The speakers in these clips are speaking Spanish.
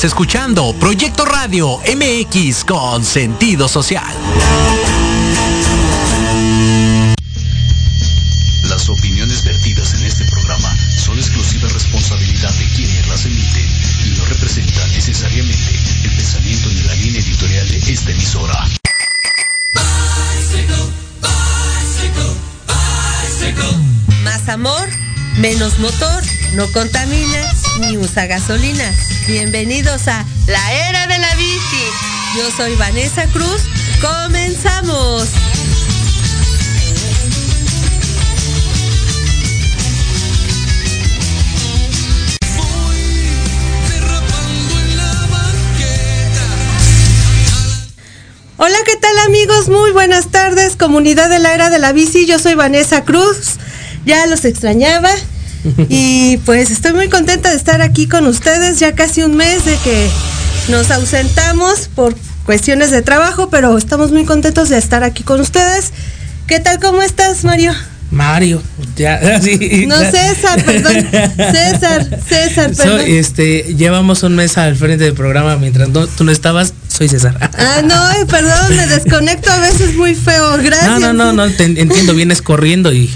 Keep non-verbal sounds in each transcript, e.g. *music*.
Estás escuchando Proyecto Radio MX con sentido social. Las opiniones vertidas en este programa son exclusiva responsabilidad de quienes las emiten y no representan necesariamente el pensamiento ni la línea editorial de esta emisora. Más amor, menos motor, no contamina ni usa gasolina. Bienvenidos a La Era de la Bici. Yo soy Vanessa Cruz. Comenzamos. Hola, ¿qué tal amigos? Muy buenas tardes, comunidad de la era de la bici. Yo soy Vanessa Cruz. Ya los extrañaba. *laughs* Y pues estoy muy contenta de estar aquí con ustedes. Ya casi un mes de que nos ausentamos por cuestiones de trabajo, pero estamos muy contentos de estar aquí con ustedes. ¿Qué tal? ¿Cómo estás, Mario? Mario, ya, *laughs* sí, No, César, perdón. César, César, perdón. Este, llevamos un mes al frente del programa mientras no, tú no estabas, soy César. Ah, no, eh, perdón, me desconecto a veces muy feo, gracias. No, no, no, no, te entiendo, vienes corriendo y,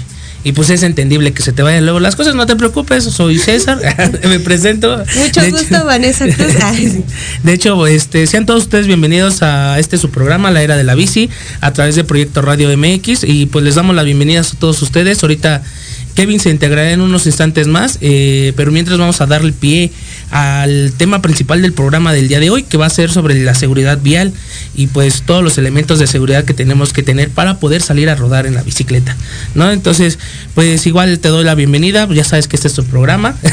y pues es entendible que se te vayan luego las cosas, no te preocupes, soy César, *laughs* *laughs* me presento. Mucho De gusto, hecho- Vanessa Cruz. *laughs* De hecho, este, sean todos ustedes bienvenidos a este su programa, La Era de la Bici, a través de Proyecto Radio MX. Y pues les damos las bienvenidas a todos ustedes. Ahorita Kevin se integrará en unos instantes más, eh, pero mientras vamos a darle pie al tema principal del programa del día de hoy, que va a ser sobre la seguridad vial y pues todos los elementos de seguridad que tenemos que tener para poder salir a rodar en la bicicleta, ¿no? Entonces, pues igual te doy la bienvenida, ya sabes que este es tu programa. *laughs*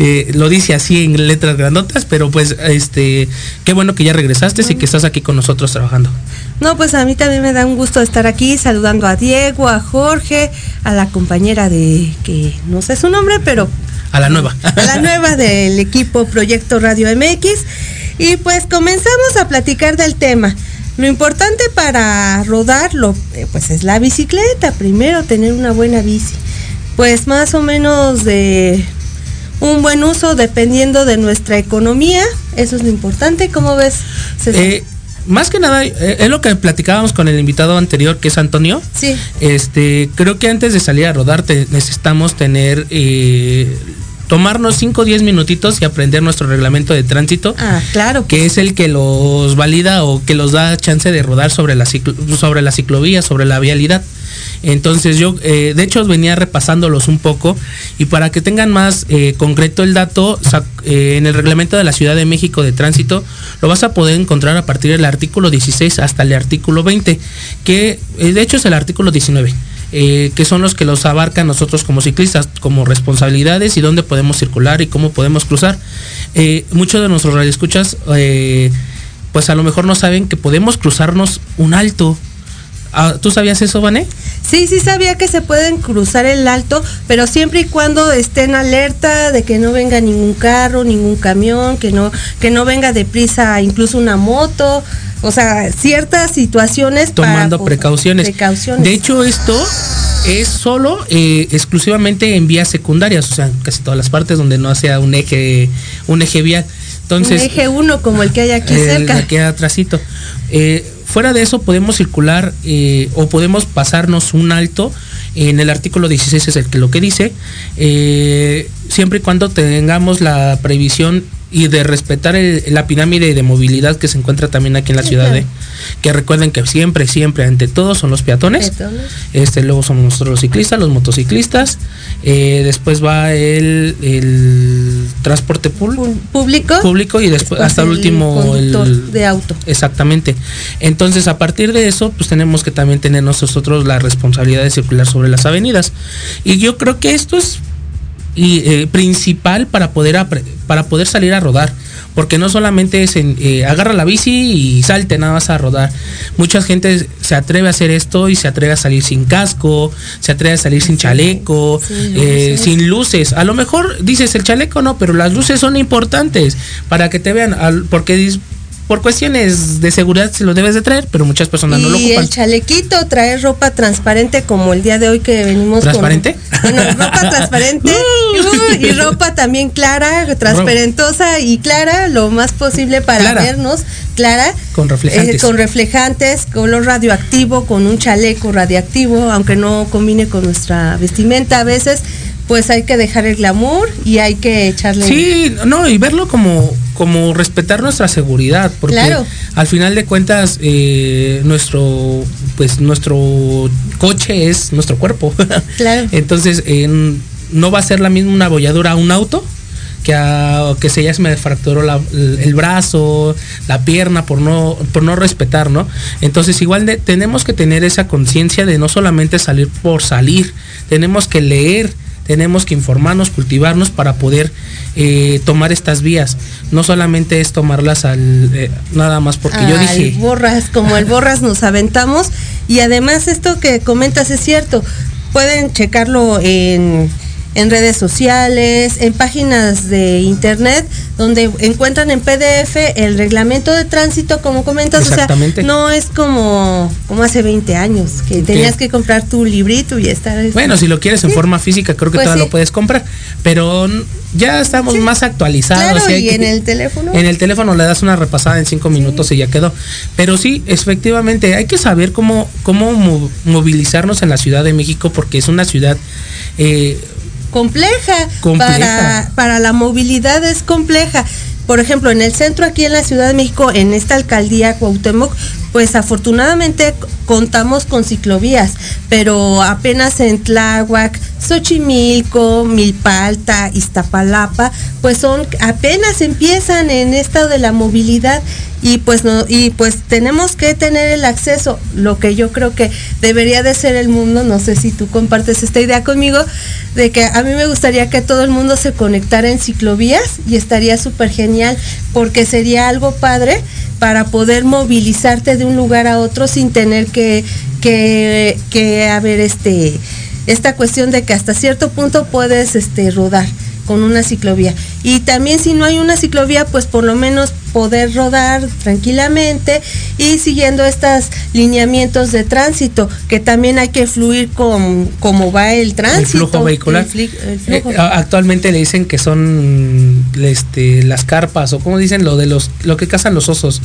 Eh, lo dice así en letras grandotas, pero pues este, qué bueno que ya regresaste y que estás aquí con nosotros trabajando. No, pues a mí también me da un gusto estar aquí saludando a Diego, a Jorge, a la compañera de que no sé su nombre, pero A la nueva. a la nueva *laughs* del equipo Proyecto Radio MX. Y pues comenzamos a platicar del tema. Lo importante para rodarlo, eh, pues es la bicicleta. Primero tener una buena bici. Pues más o menos de un buen uso dependiendo de nuestra economía. Eso es lo importante. ¿Cómo ves? César? Eh, más que nada, eh, es lo que platicábamos con el invitado anterior, que es Antonio. sí. Este, creo que antes de salir a rodar te- necesitamos tener, eh, tomarnos 5 o 10 minutitos y aprender nuestro reglamento de tránsito. Ah, claro. que es el que los valida o que los da chance de rodar sobre la ciclo- sobre la ciclovía, sobre la vialidad. Entonces yo, eh, de hecho, venía repasándolos un poco y para que tengan más eh, concreto el dato, sac- eh, en el reglamento de la Ciudad de México de Tránsito lo vas a poder encontrar a partir del artículo 16 hasta el artículo 20, que eh, de hecho es el artículo 19. eh, que son los que los abarcan nosotros como ciclistas, como responsabilidades y dónde podemos circular y cómo podemos cruzar. Muchos de nuestros radioescuchas, pues a lo mejor no saben que podemos cruzarnos un alto. Ah, ¿Tú sabías eso, Vané? Sí, sí sabía que se pueden cruzar el alto, pero siempre y cuando estén alerta de que no venga ningún carro, ningún camión, que no, que no venga deprisa incluso una moto, o sea, ciertas situaciones Tomando precauciones. precauciones. De hecho, esto es solo eh, exclusivamente en vías secundarias, o sea, casi todas las partes donde no sea un eje, un eje vial. Entonces, un eje uno como el que hay aquí el cerca. aquí atrásito. Eh, fuera de eso podemos circular eh, o podemos pasarnos un alto. En el artículo 16 es el que lo que dice, eh, siempre y cuando tengamos la previsión y de respetar el- la pirámide de movilidad que se encuentra también aquí en la ciudad de, que recuerden que siempre, siempre, ante todo son los peatones. Peatones. Este, luego somos nosotros los ciclistas, los motociclistas. eh, después va el, el transporte público Público. y después Después hasta el último el- de auto. exactamente entonces a partir de eso pues tenemos que también tener nosotros la responsabilidad de circular sobre las avenidas y yo creo que esto es y, eh, principal para poder para poder salir a rodar porque no solamente es en, eh, agarra la bici y salte nada más a rodar mucha gente se atreve a hacer esto y se atreve a salir sin casco se atreve a salir sin chaleco sin eh, luces. sin luces a lo mejor dices el chaleco no pero las luces son importantes para que te vean al- porque por cuestiones de seguridad se lo debes de traer, pero muchas personas no lo Y ocupan. el chalequito, traer ropa transparente como el día de hoy que venimos ¿Transparente? con... Bueno, ropa *laughs* transparente Uh. y ropa también clara, transparentosa y clara, lo más posible para Clara. vernos, clara. Con reflejantes. Eh, con reflejantes, color radioactivo, con un chaleco radioactivo, aunque no combine con nuestra vestimenta a veces, pues hay que dejar el glamour y hay que echarle... Sí, no, y verlo como, como respetar nuestra seguridad, porque Claro. al final de cuentas eh, nuestro, pues nuestro coche es nuestro cuerpo. *laughs* Claro. Entonces eh, no va a ser la misma una bolladura a un auto que a, que se ya se me fracturó la- el brazo, la pierna por no por no respetar, ¿no? Entonces igual de- tenemos que tener esa conciencia de no solamente salir por salir, tenemos que leer, tenemos que informarnos, cultivarnos para poder eh, tomar estas vías. No solamente es tomarlas al eh, nada más porque yo dije borras, como el borras nos aventamos y además esto que comentas es cierto. Pueden checarlo en en redes sociales, en páginas de internet, donde encuentran en PDF el reglamento de tránsito, como comentas, o Exactamente. sea, no es como, como hace 20 años, que tenías que comprar tu librito y estar... Bueno, si lo quieres en Sí. forma física, creo que Pues todavía sí. lo puedes comprar. Pero ya estamos Sí. más actualizados. Claro, y hay y que- en el teléfono. En el teléfono le das una repasada en cinco minutos y ya quedó. Pero sí, efectivamente, hay que saber cómo, cómo mo- movilizarnos en la Ciudad de México porque es una ciudad eh, compleja, Compleja. Para, para la movilidad es compleja. Por ejemplo, en el centro aquí en la Ciudad de México, en esta alcaldía Cuauhtémoc, pues afortunadamente contamos con ciclovías, pero apenas en Tláhuac, Xochimilco, Milpalta, Iztapalapa, pues son apenas empiezan en esto de la movilidad y pues no y pues tenemos que tener el acceso lo que yo creo que debería de ser el mundo. No sé si tú compartes esta idea conmigo de que a mí me gustaría que todo el mundo se conectara en ciclovías y estaría súper genial porque sería algo padre para poder movilizarte de un lugar a otro sin tener que que que haber este esta cuestión de que hasta cierto punto puedes este rodar con una ciclovía. Y también si no hay una ciclovía, pues por lo menos poder rodar tranquilamente y siguiendo estos lineamientos de tránsito, que también hay que fluir con cómo va el el tránsito. flujo vehicular. el fli- el flujo. Eh, a- actualmente le dicen que son este, las carpas o como dicen lo de los lo que cazan los osos.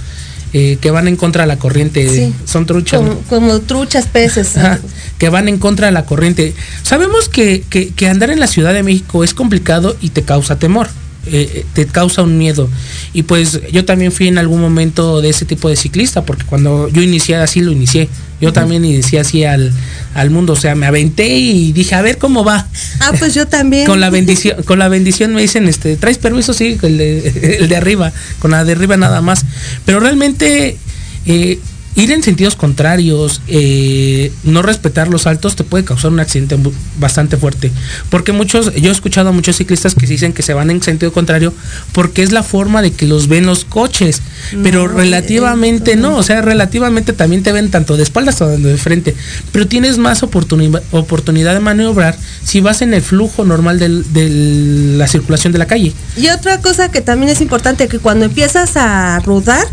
Eh, que van en contra de la corriente, Sí. son truchas. como, como truchas, peces. *laughs* Ajá, que van en contra de la corriente. Sabemos que, que- que andar en la Ciudad de México es complicado y te causa temor, eh, eh, te causa un miedo. Y pues yo también fui en algún momento de ese tipo de ciclista, porque cuando yo inicié así lo inicié. Yo también inicié así al, al mundo, o sea, me aventé y dije, a ver cómo va. Ah, pues yo también. Con la bendición, con la bendición me dicen, este, ¿traes permiso? Sí, el de, *laughs* el de arriba, con la de arriba nada más. Pero realmente eh, ir en sentidos contrarios, eh, no respetar los altos te puede causar un accidente bastante fuerte. Porque muchos, yo he escuchado a muchos ciclistas que dicen que se van en sentido contrario porque es la forma de que los ven los coches. Pero relativamente no, o sea, relativamente también te ven tanto de espaldas como de frente. Pero tienes más oportuni- oportunidad de maniobrar si vas en el flujo normal de la circulación de la calle. Y otra cosa que también es importante, que cuando empiezas a rodar,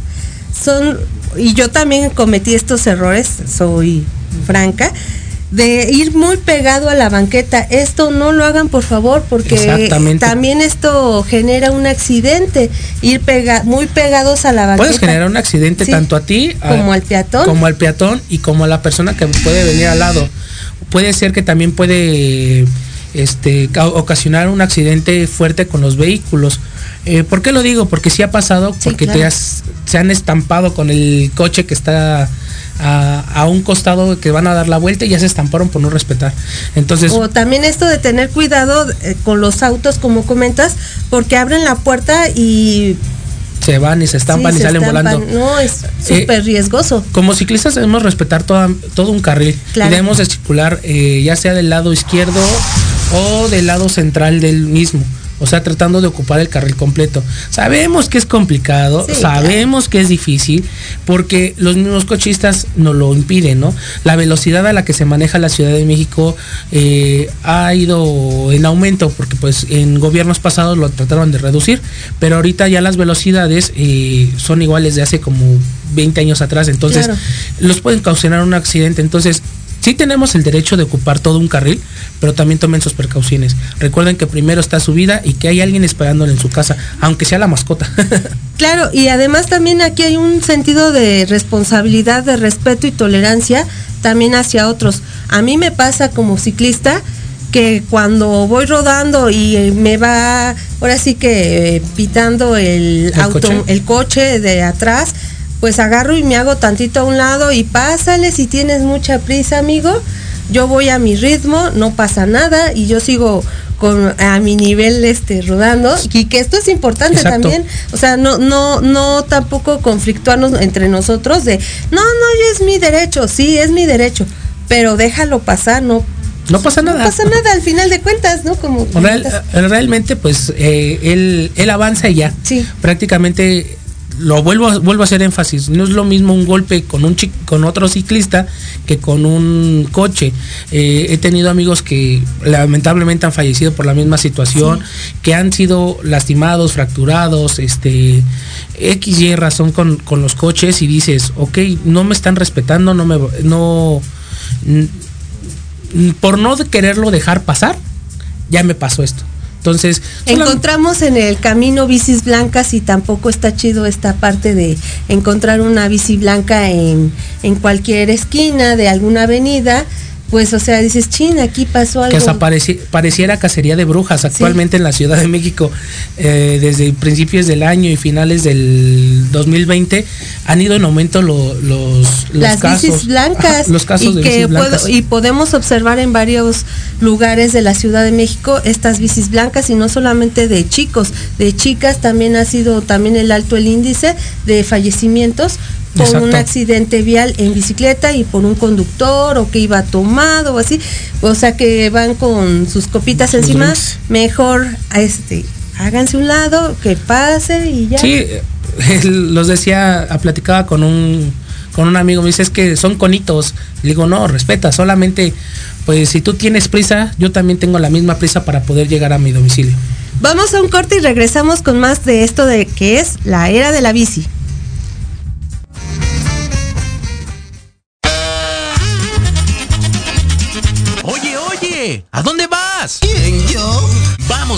son, y yo también cometí estos errores, soy franca, de ir muy pegado a la banqueta. Esto no lo hagan por favor, porque también esto genera un accidente, ir pega muy pegados a la banqueta. Puedes generar un accidente Sí, tanto a ti a- como al peatón. como al peatón y como a la persona que puede venir al lado. Puede ser que también puede este, ca- ocasionar un accidente fuerte con los vehículos. Eh, ¿Por qué lo digo? Porque sí ha pasado, Sí, porque te has- se han estampado con el coche que está a, a un costado que van a dar la vuelta y ya se estamparon por no respetar. Entonces, O también esto de tener cuidado eh, con los autos, como comentas, porque abren la puerta y se van y se estampan sí, y se salen estampan. volando. No, es Eh, súper riesgoso. Como ciclistas debemos respetar toda- todo un carril Claro. y debemos de circular eh, ya sea del lado izquierdo o del lado central del mismo. o sea, tratando de ocupar el carril completo. Sabemos que es complicado, sabemos que es difícil, porque los mismos cochistas nos lo impiden, ¿no? La velocidad a la que se maneja la Ciudad de México eh, ha ido en aumento, porque pues en gobiernos pasados lo trataron de reducir, pero ahorita ya las velocidades eh, son iguales de hace como 20 años atrás, entonces los pueden causar un accidente. Entonces, sí tenemos el derecho de ocupar todo un carril, pero también tomen sus precauciones. Recuerden que primero está su vida y que hay alguien esperándole en su casa, aunque sea la mascota. *laughs* claro, y además también aquí hay un sentido de responsabilidad, de respeto y tolerancia también hacia otros. A mí me pasa como ciclista que cuando voy rodando y me va ahora sí que eh, pitando el, auto, el coche de atrás, pues agarro y me hago tantito a un lado y pásale si tienes mucha prisa, amigo. Yo voy a mi ritmo, no pasa nada y yo sigo con a mi nivel este rodando y que esto es importante también, o sea, no no no tampoco conflictuarnos entre nosotros de no, no, es mi derecho, sí, es mi derecho, pero déjalo pasar, no no pasa nada. No pasa nada al final de cuentas, ¿no? Como realmente, pues eh, él, él avanza y ya. Sí. Prácticamente lo vuelvo a, vuelvo a hacer énfasis, no es lo mismo un golpe con un con otro ciclista que con un coche. Eh, he tenido amigos que lamentablemente han fallecido por la misma situación, que han sido lastimados, fracturados, este X y razón con, con, los coches y dices, ok, no me están respetando, no me no por no quererlo dejar pasar, ya me pasó esto. Entonces, encontramos en el camino bicis blancas y tampoco está chido esta parte de encontrar una bici blanca en, en cualquier esquina de alguna avenida pues, o sea, dices, chin, aquí pasó algo. Que pareciera cacería de brujas actualmente en la Ciudad de México, eh, desde principios del año y finales del 2020, han ido en aumento los, los Las casos. blancas. los casos y que y podemos observar en varios lugares de la Ciudad de México estas bicis blancas y no solamente de chicos, de chicas también ha sido también el alto el índice de fallecimientos por un accidente vial en bicicleta y por un conductor o que iba tomado o así, o sea que van con sus copitas encima, mejor este háganse un lado, que pase y ya. Sí, *laughs* los decía, platicaba con un con un amigo, me dice es que son conitos. Le digo, no, respeta, solamente pues si tú tienes prisa, yo también tengo la misma prisa para poder llegar a mi domicilio. Vamos a un corte y regresamos con más de esto de que es la era de la bici.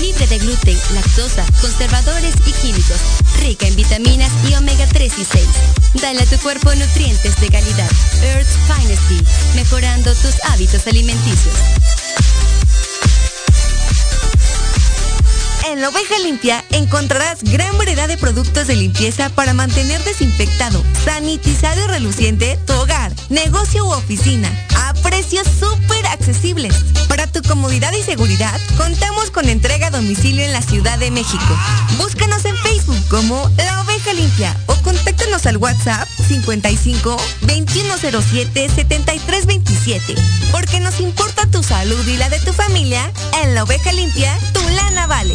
Libre de gluten, lactosa, conservadores y químicos. Rica en vitaminas y omega 3 y 6. Dale a tu cuerpo nutrientes de calidad. Earth's Finest. Mejorando tus hábitos alimenticios. En la oveja limpia encontrarás gran variedad de productos de limpieza para mantener desinfectado, sanitizado y reluciente tu hogar, negocio u oficina a precios súper accesibles. Para tu comodidad y seguridad, contamos con entrega a domicilio en la Ciudad de México. Búscanos en Facebook como La Oveja Limpia o contáctanos al WhatsApp 55 2107 7327. Porque nos importa tu salud y la de tu familia, en La Oveja Limpia, tu lana vale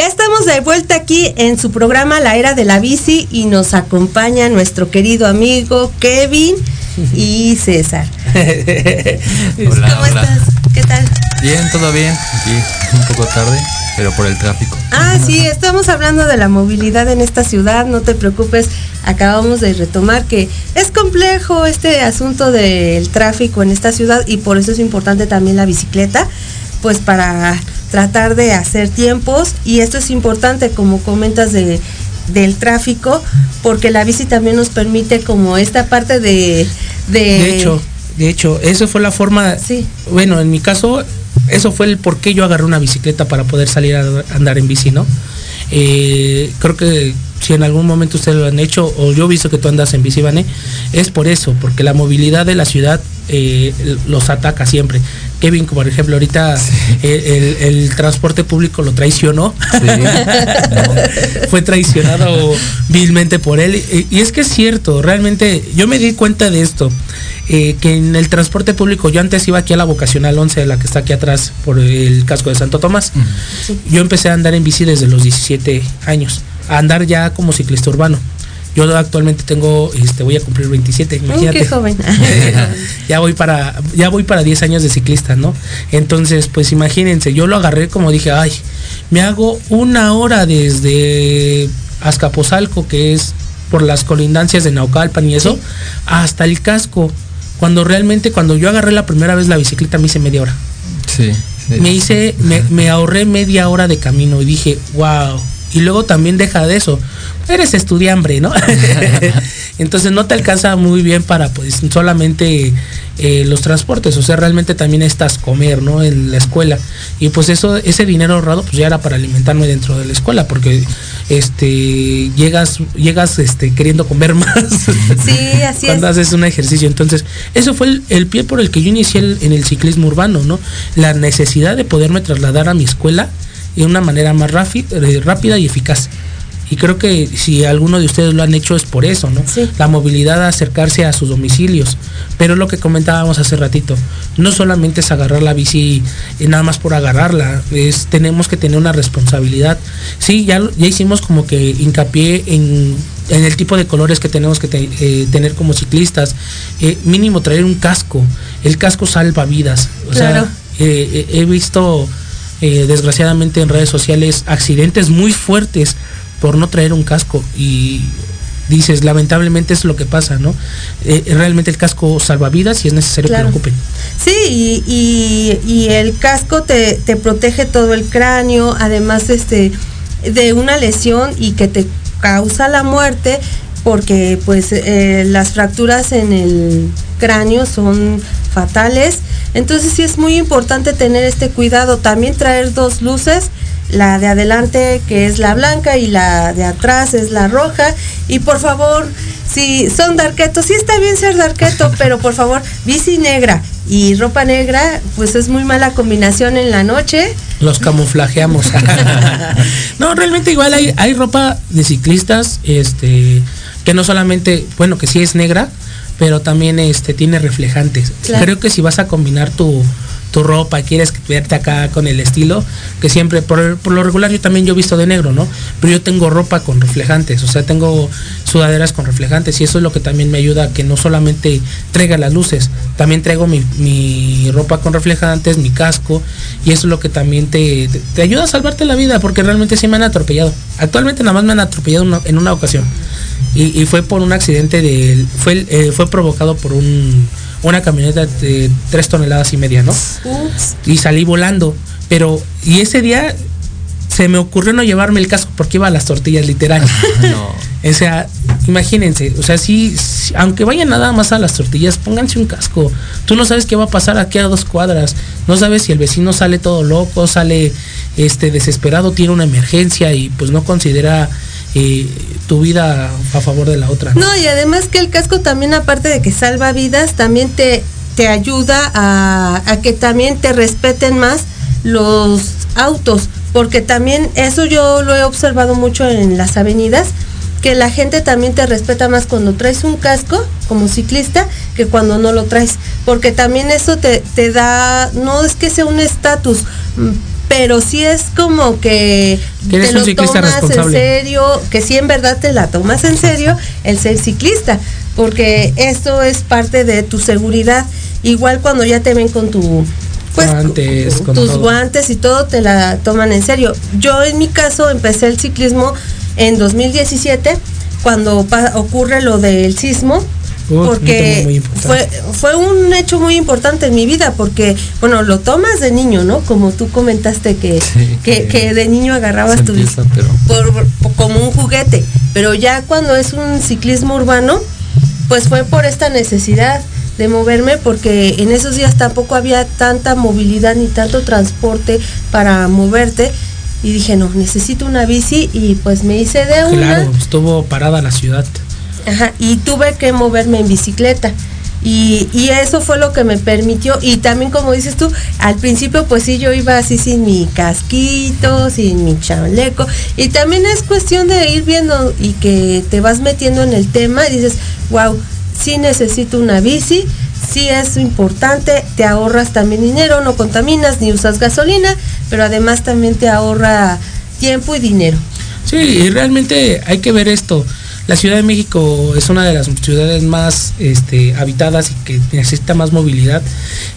Ya estamos de vuelta aquí en su programa La Era de la Bici y nos acompaña nuestro querido amigo Kevin y César. *laughs* hola, ¿Cómo estás? ¿Qué tal? Bien, todo bien. Aquí un poco tarde, pero por el tráfico. Ah, sí, estamos hablando de la movilidad en esta ciudad, no te preocupes, acabamos de retomar que es complejo este asunto del tráfico en esta ciudad y por eso es importante también la bicicleta, pues para tratar de hacer tiempos y esto es importante como comentas de del tráfico porque la bici también nos permite como esta parte de de, De hecho, de hecho, eso fue la forma. Sí. Bueno, en mi caso, eso fue el por qué yo agarré una bicicleta para poder salir a andar en bici, ¿no? Eh, creo que si en algún momento ustedes lo han hecho, o yo he visto que tú andas en bici, Vané, es por eso, porque la movilidad de la ciudad eh, los ataca siempre. Kevin, por ejemplo, ahorita eh, el, el transporte público lo traicionó. *laughs* Fue traicionado vilmente por él. Y, y es que es cierto, realmente yo me di cuenta de esto. eh, que en el transporte público, yo antes iba aquí a la vocacional 11, la que está aquí atrás por el casco de Santo Tomás. Yo empecé a andar en bici desde los 17 años, a andar ya como ciclista urbano. Yo actualmente tengo, este, voy a cumplir 27, Uy, imagínate. qué joven. *laughs* ya voy para ya voy para 10 años de ciclista, ¿no? Entonces, pues imagínense, yo lo agarré como dije, ay, me hago una hora desde Azcapotzalco, que es por las colindancias de Naucalpan y eso, hasta el casco. Cuando realmente, cuando yo agarré la primera vez la bicicleta, me hice media hora. Sí. sí. Me hice, me, me ahorré media hora de camino y dije, wow. Y luego también deja de eso. Eres estudiambre, ¿no? *laughs* Entonces no te alcanza muy bien para pues solamente eh, los transportes. O sea, realmente también estás comer, ¿no? En la escuela. Y pues eso, ese dinero ahorrado, pues ya era para alimentarme dentro de la escuela, porque este llegas, llegas este, queriendo comer *laughs* más. Sí, así cuando es. haces un ejercicio. Entonces, eso fue el, el pie por el que yo inicié el- en el ciclismo urbano, ¿no? La necesidad de poderme trasladar a mi escuela de una manera más eh, rápida y eficaz. Y creo que si alguno de ustedes lo han hecho es por eso, ¿no? Sí. La movilidad de acercarse a sus domicilios. Pero lo que comentábamos hace ratito, no solamente es agarrar la bici eh, nada más por agarrarla, es tenemos que tener una responsabilidad. Sí, ya, ya hicimos como que hincapié en, en el tipo de colores que tenemos que te- eh, tener como ciclistas. Eh, mínimo traer un casco. El casco salva vidas. O Claro. sea, eh, he visto eh, desgraciadamente en redes sociales accidentes muy fuertes por no traer un casco. Y dices lamentablemente es lo que pasa no Eh, realmente el casco salva vidas y es necesario Claro. que lo ocupen. Sí, y, y- y el casco te, te protege todo el cráneo, además este, de una lesión y que te causa la muerte, porque pues eh, las fracturas en el cráneo son fatales. Entonces sí es muy importante tener este cuidado. También traer dos luces, la de adelante que es la blanca y la de atrás es la roja. Y por favor, si son darquetos, sí está bien ser darqueto, *laughs* pero por favor, bici negra y ropa negra, pues es muy mala combinación en la noche. los camuflajeamos *laughs* *laughs* no realmente igual hay, hay ropa de ciclistas este que no solamente bueno que sí es negra pero también este tiene reflejantes Claro. creo que si vas a combinar tu tu ropa, quieres verte acá con el estilo, que siempre, por, por lo regular yo también yo he visto de negro, ¿no? Pero yo tengo ropa con reflejantes, o sea, tengo sudaderas con reflejantes y eso es lo que también me ayuda a que no solamente traiga las luces, también traigo mi, mi ropa con reflejantes, mi casco y eso es lo que también te, te, te ayuda a salvarte la vida porque realmente sí me han atropellado. Actualmente nada más me han atropellado una- en una ocasión y, y fue por un accidente de, fue, el- eh, fue provocado por un, una camioneta de tres toneladas y media, ¿no? Ups. y salí volando. Pero, y ese día se me ocurrió no llevarme el casco porque iba a las tortillas, literal. *laughs* No. O sea, imagínense, o sea, si, si- aunque vayan nada más a las tortillas, pónganse un casco. Tú no sabes qué va a pasar aquí a dos cuadras. No sabes si el vecino sale todo loco, sale este desesperado, tiene una emergencia y pues no considera eh, tu vida a favor de la otra. No, y además que el casco también, aparte de que salva vidas, también te, te ayuda a, a que también te respeten más los autos, porque también eso yo lo he observado mucho en las avenidas, que la gente también te respeta más cuando traes un casco como ciclista que cuando no lo traes, porque también eso te, te da, no es que sea un estatus, mm, pero sí es como que, te lo tomas en serio, que sí en verdad te la tomas en serio el ser ciclista, porque esto es parte de tu seguridad. Igual cuando ya te ven con tu pues, Guantes, con tus todo. guantes y todo te la toman en serio. Yo en mi caso empecé el ciclismo en 2017 cuando ocurre lo del sismo Porque fue, fue un hecho muy importante en mi vida porque, bueno, lo tomas de niño, ¿no? Como tú comentaste que, Sí, que, de niño agarrabas tu empieza, pero- por, por- como un juguete, pero ya cuando es un ciclismo urbano, pues fue por esta necesidad de moverme porque en esos días tampoco había tanta movilidad ni tanto transporte para moverte y dije, no, necesito una bici y pues me hice de una. Claro, estuvo parada la ciudad. Ajá, y tuve que moverme en bicicleta. Y, y eso fue lo que me permitió. Y también, como dices tú, al principio, pues sí, yo iba así sin mi casquito, sin mi chaleco. Y también es cuestión de ir viendo y que te vas metiendo en el tema y dices, wow, sí necesito una bici, sí es importante, te ahorras también dinero, no contaminas ni usas gasolina, pero además también te ahorra tiempo y dinero. Sí, y realmente hay que ver esto. La Ciudad de México es una de las ciudades más este, habitadas y que necesita más movilidad.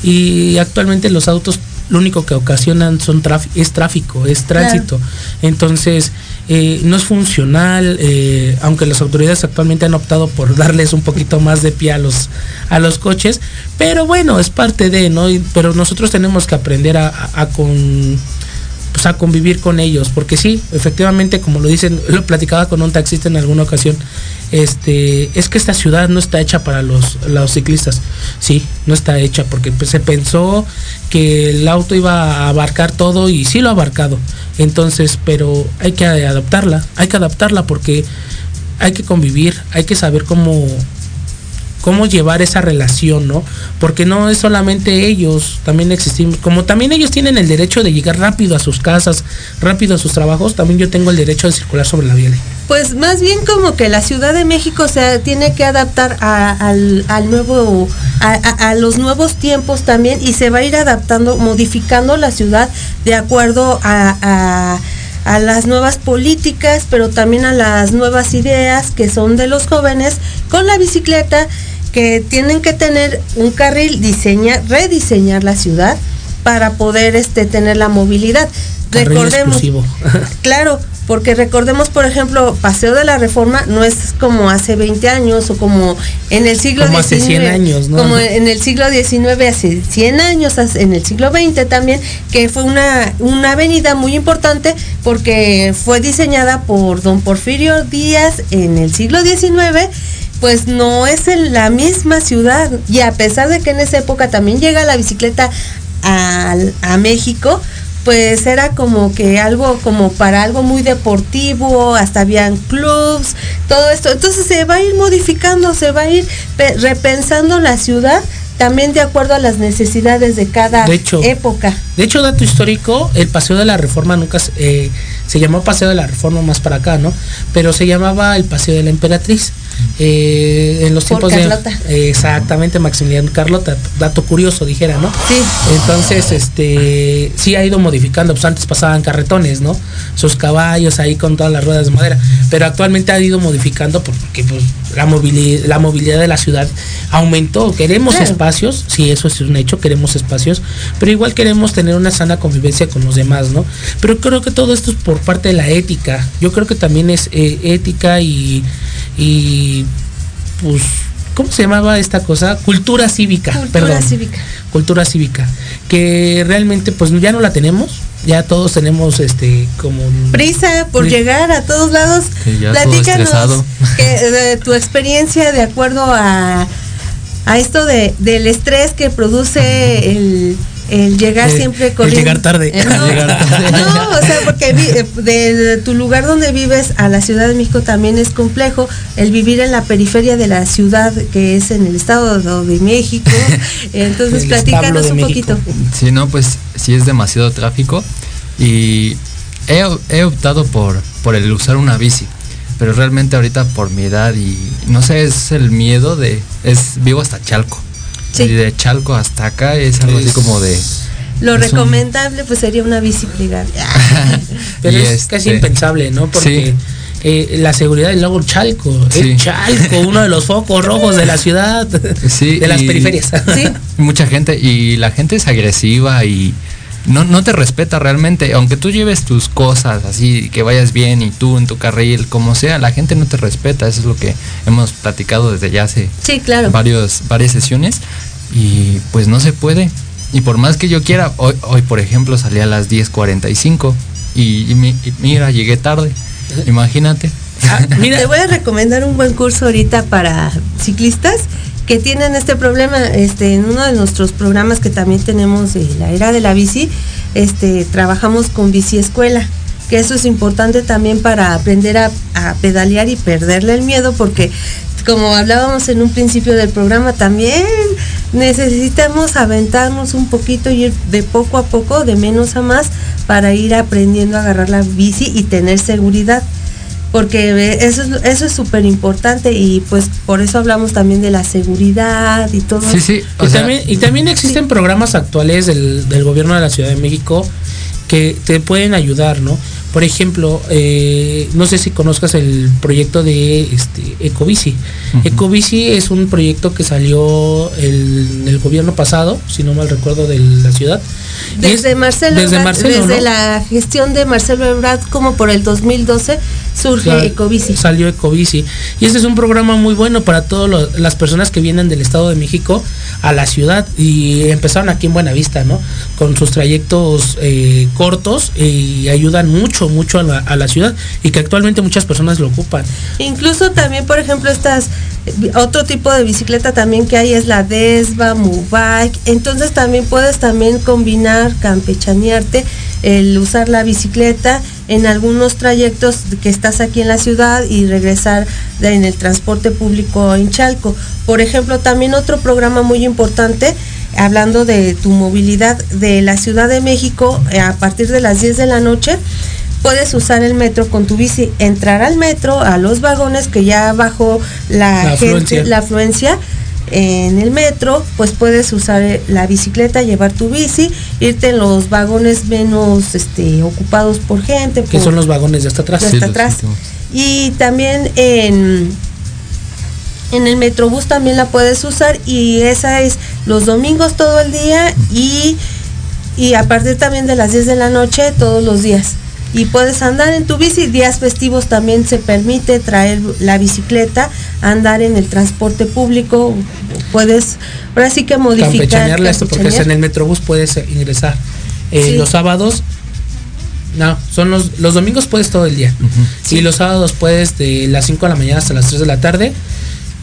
Y actualmente los autos lo único que ocasionan son es tráfico, es tránsito. Entonces, eh, no es funcional, eh, aunque las autoridades actualmente han optado por *laughs* darles un poquito más de pie a los, a los coches. Pero bueno, es parte de, ¿no? Y- pero nosotros tenemos que aprender a, a- a con pues a convivir con ellos, porque sí, efectivamente, como lo dicen, *laughs* lo platicaba con un taxista en alguna ocasión, este, es que esta ciudad no está hecha para los, los ciclistas, sí, no está hecha, porque pues, se pensó que el auto iba a abarcar todo y sí lo ha abarcado, entonces, pero hay que adaptarla, hay que adaptarla porque hay que convivir, hay que saber cómo cómo llevar esa relación, ¿no? Porque no es solamente ellos, también existimos, como también ellos tienen el derecho de llegar rápido a sus casas, rápido a sus trabajos, también yo tengo el derecho de circular sobre la vía. Pues más bien como que la Ciudad de México se tiene que adaptar a- al, nuevo, a, los nuevos tiempos también y se va a ir adaptando, modificando la ciudad de acuerdo a las nuevas políticas, pero también a las nuevas ideas que son de los jóvenes con la bicicleta, que tienen que tener un carril, diseñar, rediseñar la ciudad para poder este, tener la movilidad. Carril Recordemos, exclusivo. *laughs* Claro, porque recordemos, por ejemplo, Paseo de la Reforma no es como hace 20 años o como en el siglo Como hace 100 años, ¿no? Como en el siglo XIX, hace 100 años, en el siglo XX también, que fue una, una avenida muy importante porque fue diseñada por don Porfirio Díaz en el siglo XIX pues no es en la misma ciudad y a pesar de que en esa época también llega la bicicleta a México, pues era como que algo como para algo muy deportivo, hasta habían clubs, todo esto. Entonces se va a ir modificando, se va a ir pe- repensando la ciudad también de acuerdo a las necesidades de cada De hecho, época. De hecho, dato histórico, el Paseo de la Reforma nunca se- eh, se llamó Paseo de la Reforma más para acá, ¿no? Pero se llamaba el Paseo de la Emperatriz. Eh, en los Por tiempos de Carlota. eh, exactamente Maximiliano Carlota, dato curioso dijera, ¿no? Sí. Entonces, este, sí ha ido modificando, pues antes pasaban carretones, ¿no? Sus caballos ahí con todas las ruedas de madera, pero actualmente ha ido modificando porque pues la movilidad, la movilidad de la ciudad aumentó. Queremos Claro. espacios, sí, eso es un hecho, queremos espacios, pero igual queremos tener una sana convivencia con los demás, ¿no? Pero creo que todo esto es por parte de la ética. Yo creo que también es eh, ética y, y pues ¿cómo se llamaba esta cosa? Cultura cívica, Cultura perdón cívica. cultura cívica, que realmente pues ya no la tenemos, ya todos tenemos este como Prisa por llegar a todos lados. Que ya Platícanos que, de tu experiencia de acuerdo a, a esto de, del estrés que produce el, el llegar El- siempre el corriendo. llegar tarde. Eh, no, *laughs* Llegar tarde. no, o sea, porque vi- eh, de tu lugar donde vives a la Ciudad de México también es complejo el vivir en la periferia de la ciudad que es en el estado de México. *laughs* Entonces, El platícanos un México. poquito. Sí, no, pues sí es demasiado tráfico y he, he optado por, por el usar una bici. Pero realmente ahorita por mi edad y no sé, es el miedo de... es Vivo hasta Chalco. Sí. Y de Chalco hasta acá es algo así como de... Lo un- recomendable pues sería una bici plegable. *laughs* Pero Y es este- casi impensable, ¿no? Porque Sí. eh, la seguridad y luego Chalco, Sí. es Chalco, uno de los focos *laughs* rojos de la ciudad, Sí, de las y- periferias. Sí. *laughs* Mucha gente y la gente es agresiva y no, no te respeta realmente, aunque tú lleves tus cosas así, que vayas bien y tú en tu carril, como sea, la gente no te respeta, eso es lo que hemos platicado desde ya hace Sí, claro. varios, varias sesiones y pues no se puede. Y por más que yo quiera, hoy, hoy por ejemplo salí a las 10.45 y, y mi- y mira, llegué tarde, imagínate. Ah, mira, Te voy a recomendar un buen curso ahorita para ciclistas que tienen este problema. Este, en uno de nuestros programas que también tenemos de la era de la bici, este, trabajamos con bici escuela. Que eso es importante también para aprender a, a pedalear y perderle el miedo, porque como hablábamos en un principio del programa, también necesitamos aventarnos un poquito y ir de poco a poco, de menos a más, para ir aprendiendo a agarrar la bici y tener seguridad porque eso es eso es súper importante y pues por eso hablamos también de la seguridad y todo Sí, sí, o y, sea, también, y también existen programas actuales del, del gobierno de la Ciudad de México que te pueden ayudar, ¿no? Por ejemplo, eh, no sé si conozcas el proyecto de este, Ecobici. Ecobici es un proyecto que salió el, en el gobierno pasado, si no mal recuerdo, de la ciudad. Es- desde Marcelo desde Ebrard, Marcelo, desde ¿no? la gestión de Marcelo Ebrard como por el 2012 surge Sal- Ecobici Salió Ecobici. Y este es un programa muy bueno para todas las personas que vienen del Estado de México a la ciudad y empezaron aquí en Buenavista, ¿no? Con sus trayectos eh, cortos y ayudan mucho, mucho a la, ciudad y que actualmente muchas personas lo ocupan. incluso también por ejemplo estas eh, otro tipo de bicicleta también que hay es la Desva, Mubike entonces también puedes también combinar campechanearte el usar la bicicleta en algunos trayectos que estás aquí en la ciudad y regresar en el transporte público en Chalco. Por ejemplo, también otro programa muy importante, hablando de tu movilidad de la Ciudad de México, eh, a partir de las 10 de la noche, puedes usar el metro con tu bici, entrar al metro, a los vagones que ya bajó la, La gente, afluencia. la afluencia en el metro, pues puedes usar eh, la bicicleta, llevar tu bici, irte en los vagones menos este, ocupados por gente. Que son los vagones de hasta atrás. de hasta atrás. Y también en, en el Metrobús también la puedes usar y esa es los domingos todo el día y, y a partir también de las 10 de la noche todos los días. Y puedes andar en tu bici, días festivos también se permite traer la bicicleta, andar en el transporte público, puedes, ahora sí que modificar. campechanearla esto porque campechanear. en el metrobús puedes ingresar Eh, Sí. los sábados no son los los domingos puedes todo el día y los sábados puedes de las 5 de la mañana hasta las 3 de la tarde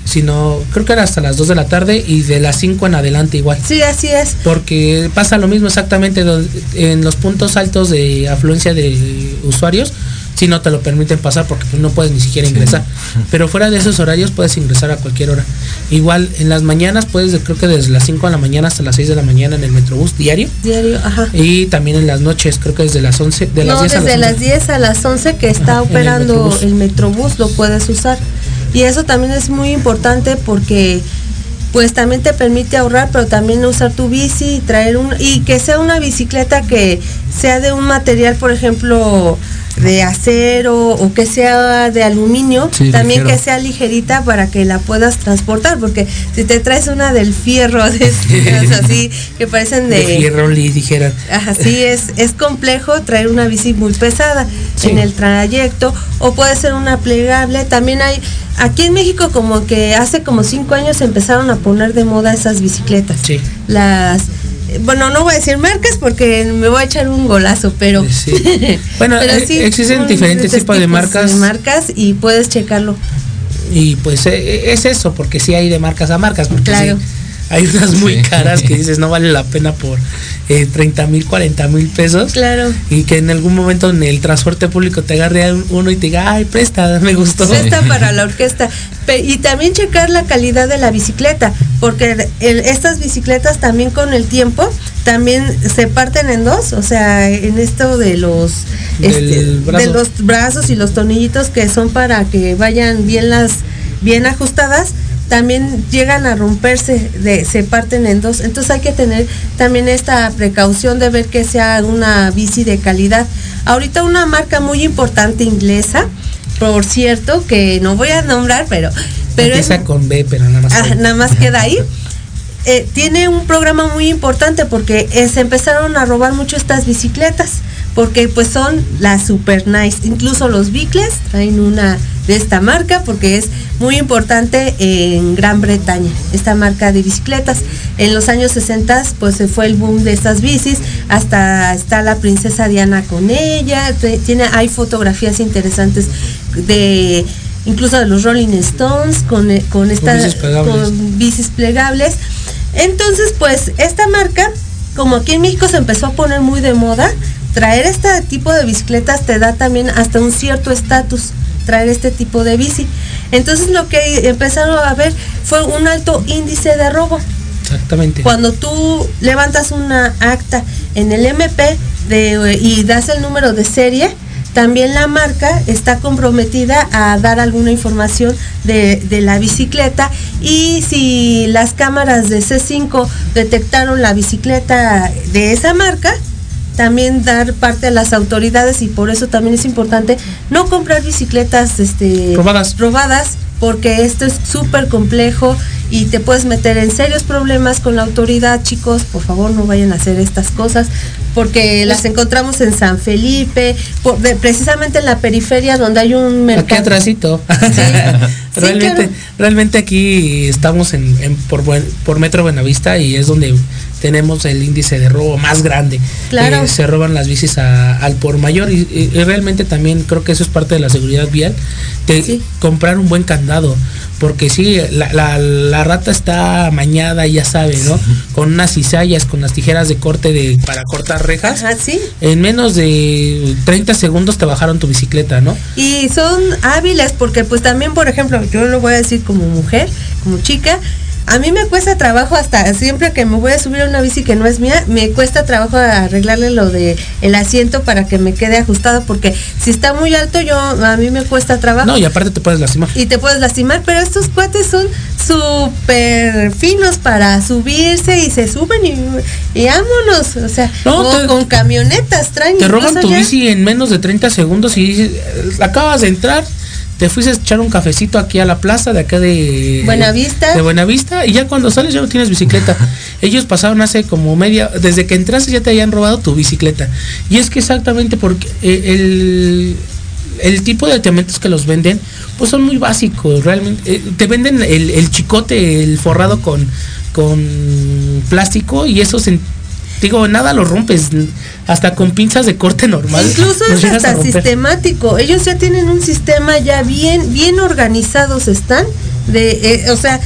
sino creo que era hasta las 2 de la tarde y de las 5 en adelante igual Sí, así es. porque pasa lo mismo exactamente en los puntos altos de afluencia de usuarios si no te lo permiten pasar porque no puedes ni siquiera ingresar pero fuera de esos horarios puedes ingresar a cualquier hora igual en las mañanas puedes creo que desde las 5 de la mañana hasta las 6 de la mañana en el metrobús diario Diario, ajá. y también en las noches creo que desde las 11 de las no, 10 a desde las las 11. 10 a las 11 que está Ajá, en el operando Metrobús. el metrobús lo puedes usar. Y eso también es muy importante porque pues también te permite ahorrar, pero también usar tu bici y traer un y que sea una bicicleta que sea de un material, por ejemplo, de acero o que sea de aluminio, Sí, también ligero. que sea ligerita para que la puedas transportar, porque si te traes una del fierro *laughs* de esas así que parecen de fierro li- dijeran Ajá, sí, es, es complejo traer una bici muy pesada Sí. en el trayecto o puede ser una plegable. También hay, aquí en México como que hace como cinco años empezaron a poner de moda esas bicicletas. Sí. Las, bueno, no voy a decir marcas porque me voy a echar un golazo, pero... Sí. *laughs* Bueno, eh, existen diferentes tipos de marcas. de marcas y puedes checarlo. y pues eh, es eso porque sí hay de marcas a marcas porque Claro. sí, hay unas muy Sí. caras que *laughs* dices no vale la pena por eh, 30 mil, 40 mil pesos. Claro. Y que en algún momento en el transporte público te agarre un- uno y te diga, ay, presta, me gustó. Cesta para la orquesta. Pe- Y también checar la calidad de la bicicleta, porque el- estas bicicletas también con el tiempo también se parten en dos, o sea, en esto de los este, brazo. de los brazos y los tornillitos que son para que vayan bien las bien ajustadas, también llegan a romperse, de, se parten en dos. Entonces hay que tener también esta precaución de ver que sea una bici de calidad. Ahorita una marca muy importante inglesa, por cierto, que no voy a nombrar, pero, pero es, Empieza con B, pero nada más. Ah, nada más queda ahí. *laughs* Eh, tiene un programa muy importante porque eh, se empezaron a robar mucho estas bicicletas porque pues son las super nice incluso los bicles traen una de esta marca porque es muy importante en Gran Bretaña esta marca de bicicletas en los años 60 pues se fue el boom de estas bicis hasta está la princesa Diana con ella tiene hay fotografías interesantes de incluso de los Rolling Stones con, eh, con esta bicis plegables. con bicis plegables. Entonces, pues esta marca, como aquí en México se empezó a poner muy de moda, traer este tipo de bicicletas te da también hasta un cierto estatus, traer este tipo de bici. Entonces lo que empezaron a ver fue un alto índice de robo. Exactamente. Cuando tú levantas una acta en el MP de- y das el número de serie, también la marca está comprometida a dar alguna información de, de la bicicleta y si las cámaras de C5 detectaron la bicicleta de esa marca, también dar parte a las autoridades y por eso también es importante no comprar bicicletas este, Robadas. robadas porque esto es súper complejo y te puedes meter en serios problemas con la autoridad, chicos, por favor no vayan a hacer estas cosas porque las encontramos en San Felipe, por- de- precisamente en la periferia donde hay un mercado. Aquí atrásito. Sí, *laughs* realmente, claro. realmente aquí estamos en, en- por, Buen- por Metro Buenavista y es donde tenemos el índice de robo más grande. Claro. Eh, se roban las bicis a- al por mayor y, y- y realmente también creo que eso es parte de la seguridad vial, de Sí. comprar un buen candado. Porque sí, la, la- la rata está mañada, ya sabe, ¿no? Con unas cizallas, con las tijeras de corte de para cortar rejas. Ajá, sí. En menos de 30 segundos te bajaron tu bicicleta, ¿no? Y son hábiles porque pues también, por ejemplo, yo lo voy a decir como mujer, como chica, a mí me cuesta trabajo hasta siempre que me voy a subir a una bici que no es mía, me cuesta trabajo arreglarle lo de el asiento para que me quede ajustado porque si está muy alto yo a mí me cuesta trabajo. No, y aparte te puedes lastimar. y te puedes lastimar, pero estos cuates son súper finos para subirse y se suben y, y vámonos, o sea, No, o te- con camionetas traen Te roban tu ya- bici en menos de 30 segundos y dices, eh, acabas de entrar, te fuiste a echar un cafecito aquí a la plaza de acá de Buenavista. De Buenavista y ya cuando sales ya no tienes bicicleta. *laughs* Ellos pasaron hace como media, desde que entraste ya te habían robado tu bicicleta. Y es que exactamente porque eh, el el tipo de aditamentos que los venden, pues son muy básicos, realmente. Eh, te venden el, el chicote, el forrado con, con plástico y eso se, digo, nada lo rompes, hasta con pinzas de corte normal. Incluso es hasta sistemático. Ellos ya tienen un sistema ya bien, bien organizados están. De, eh, o sea,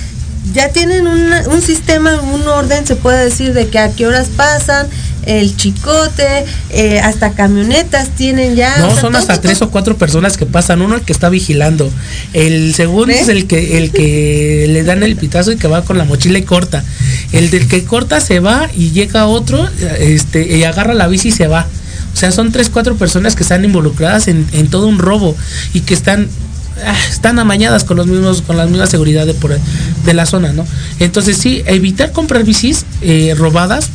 ya tienen una- un sistema, un orden, se puede decir, de que a qué horas pasan, el chicote, eh, hasta camionetas tienen ya. No, o sea, son hasta tres o cuatro personas que pasan. Uno el que está vigilando. El segundo ¿Ves? es el que, el que le dan el pitazo y que va con la mochila y corta. El del que corta se va y llega otro, este, y agarra la bici y se va. O sea, son tres, cuatro personas que están involucradas en, en todo un robo y que están ah, están amañadas con los mismos con la misma seguridad de por de la zona no entonces sí evitar comprar bicis eh, robadas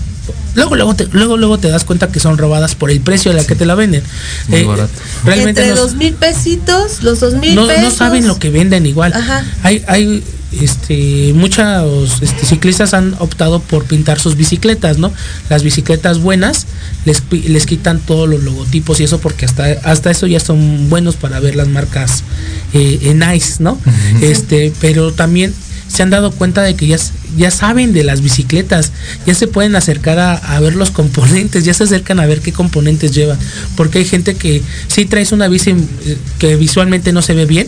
luego luego te, luego luego te das cuenta que son robadas por el precio a la que te la venden Muy barato. realmente Entre no, dos mil pesitos, los dos mil no, pesos. no saben lo que venden igual Ajá. hay hay este muchos este, ciclistas han optado por pintar sus bicicletas no las bicicletas buenas les, les quitan todos los logotipos y eso porque hasta hasta eso ya son buenos para ver las marcas eh, eh, nice no este pero también se han dado cuenta de que ya, ya saben de las bicicletas, ya se pueden acercar a, a ver los componentes, ya se acercan a ver qué componentes llevan, porque hay gente que sí traes una bici eh, que visualmente no se ve bien,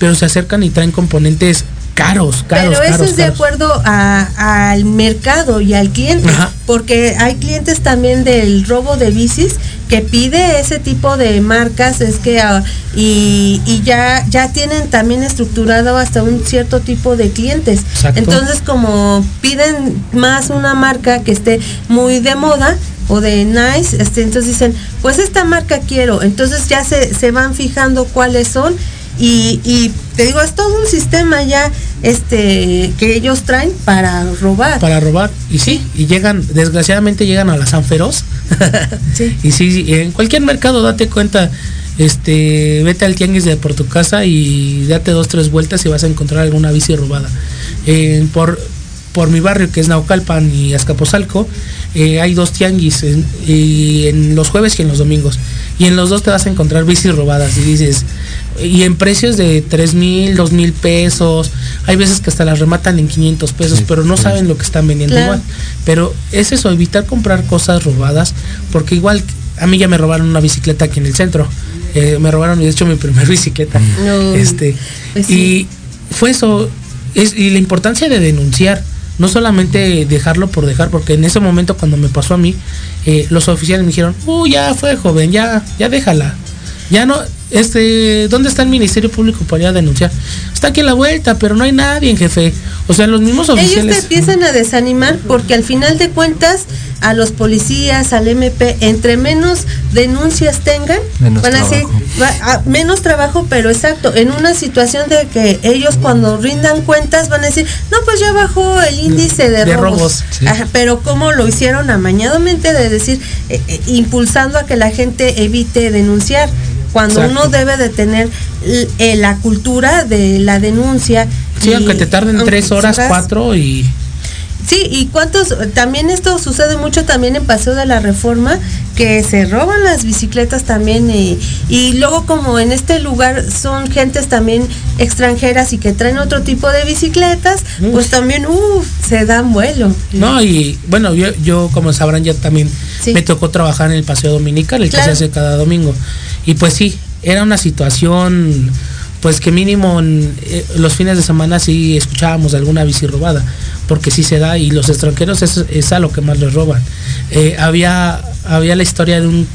pero se acercan y traen componentes caros, caros. Pero eso caros, es de caros. acuerdo a- al mercado y al cliente, Ajá. porque hay clientes también del robo de bicis que pide ese tipo de marcas, es que ah, y, y ya ya tienen también estructurado hasta un cierto tipo de clientes. Exacto. Entonces como piden más una marca que esté muy de moda o de nice, este, entonces dicen, pues esta marca quiero, entonces ya se, se van fijando cuáles son y, y te digo, es todo un sistema ya este que ellos traen para robar. para robar y sí y llegan desgraciadamente llegan a la San Feroz *laughs* Sí. y sí, sí, en cualquier mercado date cuenta este vete al tianguis de por tu casa y date dos tres vueltas y vas a encontrar alguna bici robada Eh, por por mi barrio que es Naucalpan y Azcapotzalco eh, hay dos tianguis en, y en los jueves y en los domingos y en los dos te vas a encontrar bicis robadas y dices y en precios de tres mil, dos mil pesos, hay veces que hasta las rematan en 500 pesos, Sí, pero no sí. saben lo que están vendiendo Claro. igual. Pero es eso, evitar comprar cosas robadas, porque igual a mí ya me robaron una bicicleta aquí en el centro. Eh, me robaron, de hecho, mi primer *laughs* bicicleta. No. Este, Pues sí. Y fue eso, es, y la importancia de denunciar, no solamente dejarlo por dejar, porque en ese momento cuando me pasó a mí, eh, los oficiales me dijeron, uh, ya fue joven, ya, ya déjala. Ya no, este, ¿dónde está el Ministerio Público para ir a denunciar? Está aquí a la vuelta, pero no hay nadie, jefe. O sea, los mismos Ellos oficiales. te empiezan a desanimar porque al final de cuentas a los policías, al MP, entre menos denuncias tengan, Menos van a decir, trabajo. va- a- menos trabajo, pero exacto, en una situación de que ellos cuando rindan cuentas van a decir, no, pues ya bajó el índice de, De robos. robos, sí. Ajá, pero como lo hicieron amañadamente de decir, eh, eh, impulsando a que la gente evite denunciar. Cuando Exacto. uno debe de tener eh, la cultura de la denuncia. Sí, y- aunque te tarden aunque tres horas, cuatro y Sí, y cuántos, también esto sucede mucho también en Paseo de la Reforma, que se roban las bicicletas también y, y luego como en este lugar son gentes también extranjeras y que traen otro tipo de bicicletas, pues también, uff, se dan vuelo. No, y bueno, yo, yo como sabrán ya también Sí. me tocó trabajar en el paseo dominical, el Claro. que se hace cada domingo. Y pues sí, era una situación pues que mínimo eh, los fines de semana sí escuchábamos alguna bici robada, porque sí se da y los extranjeros es, es a lo que más les roban. Eh, había, había la historia de un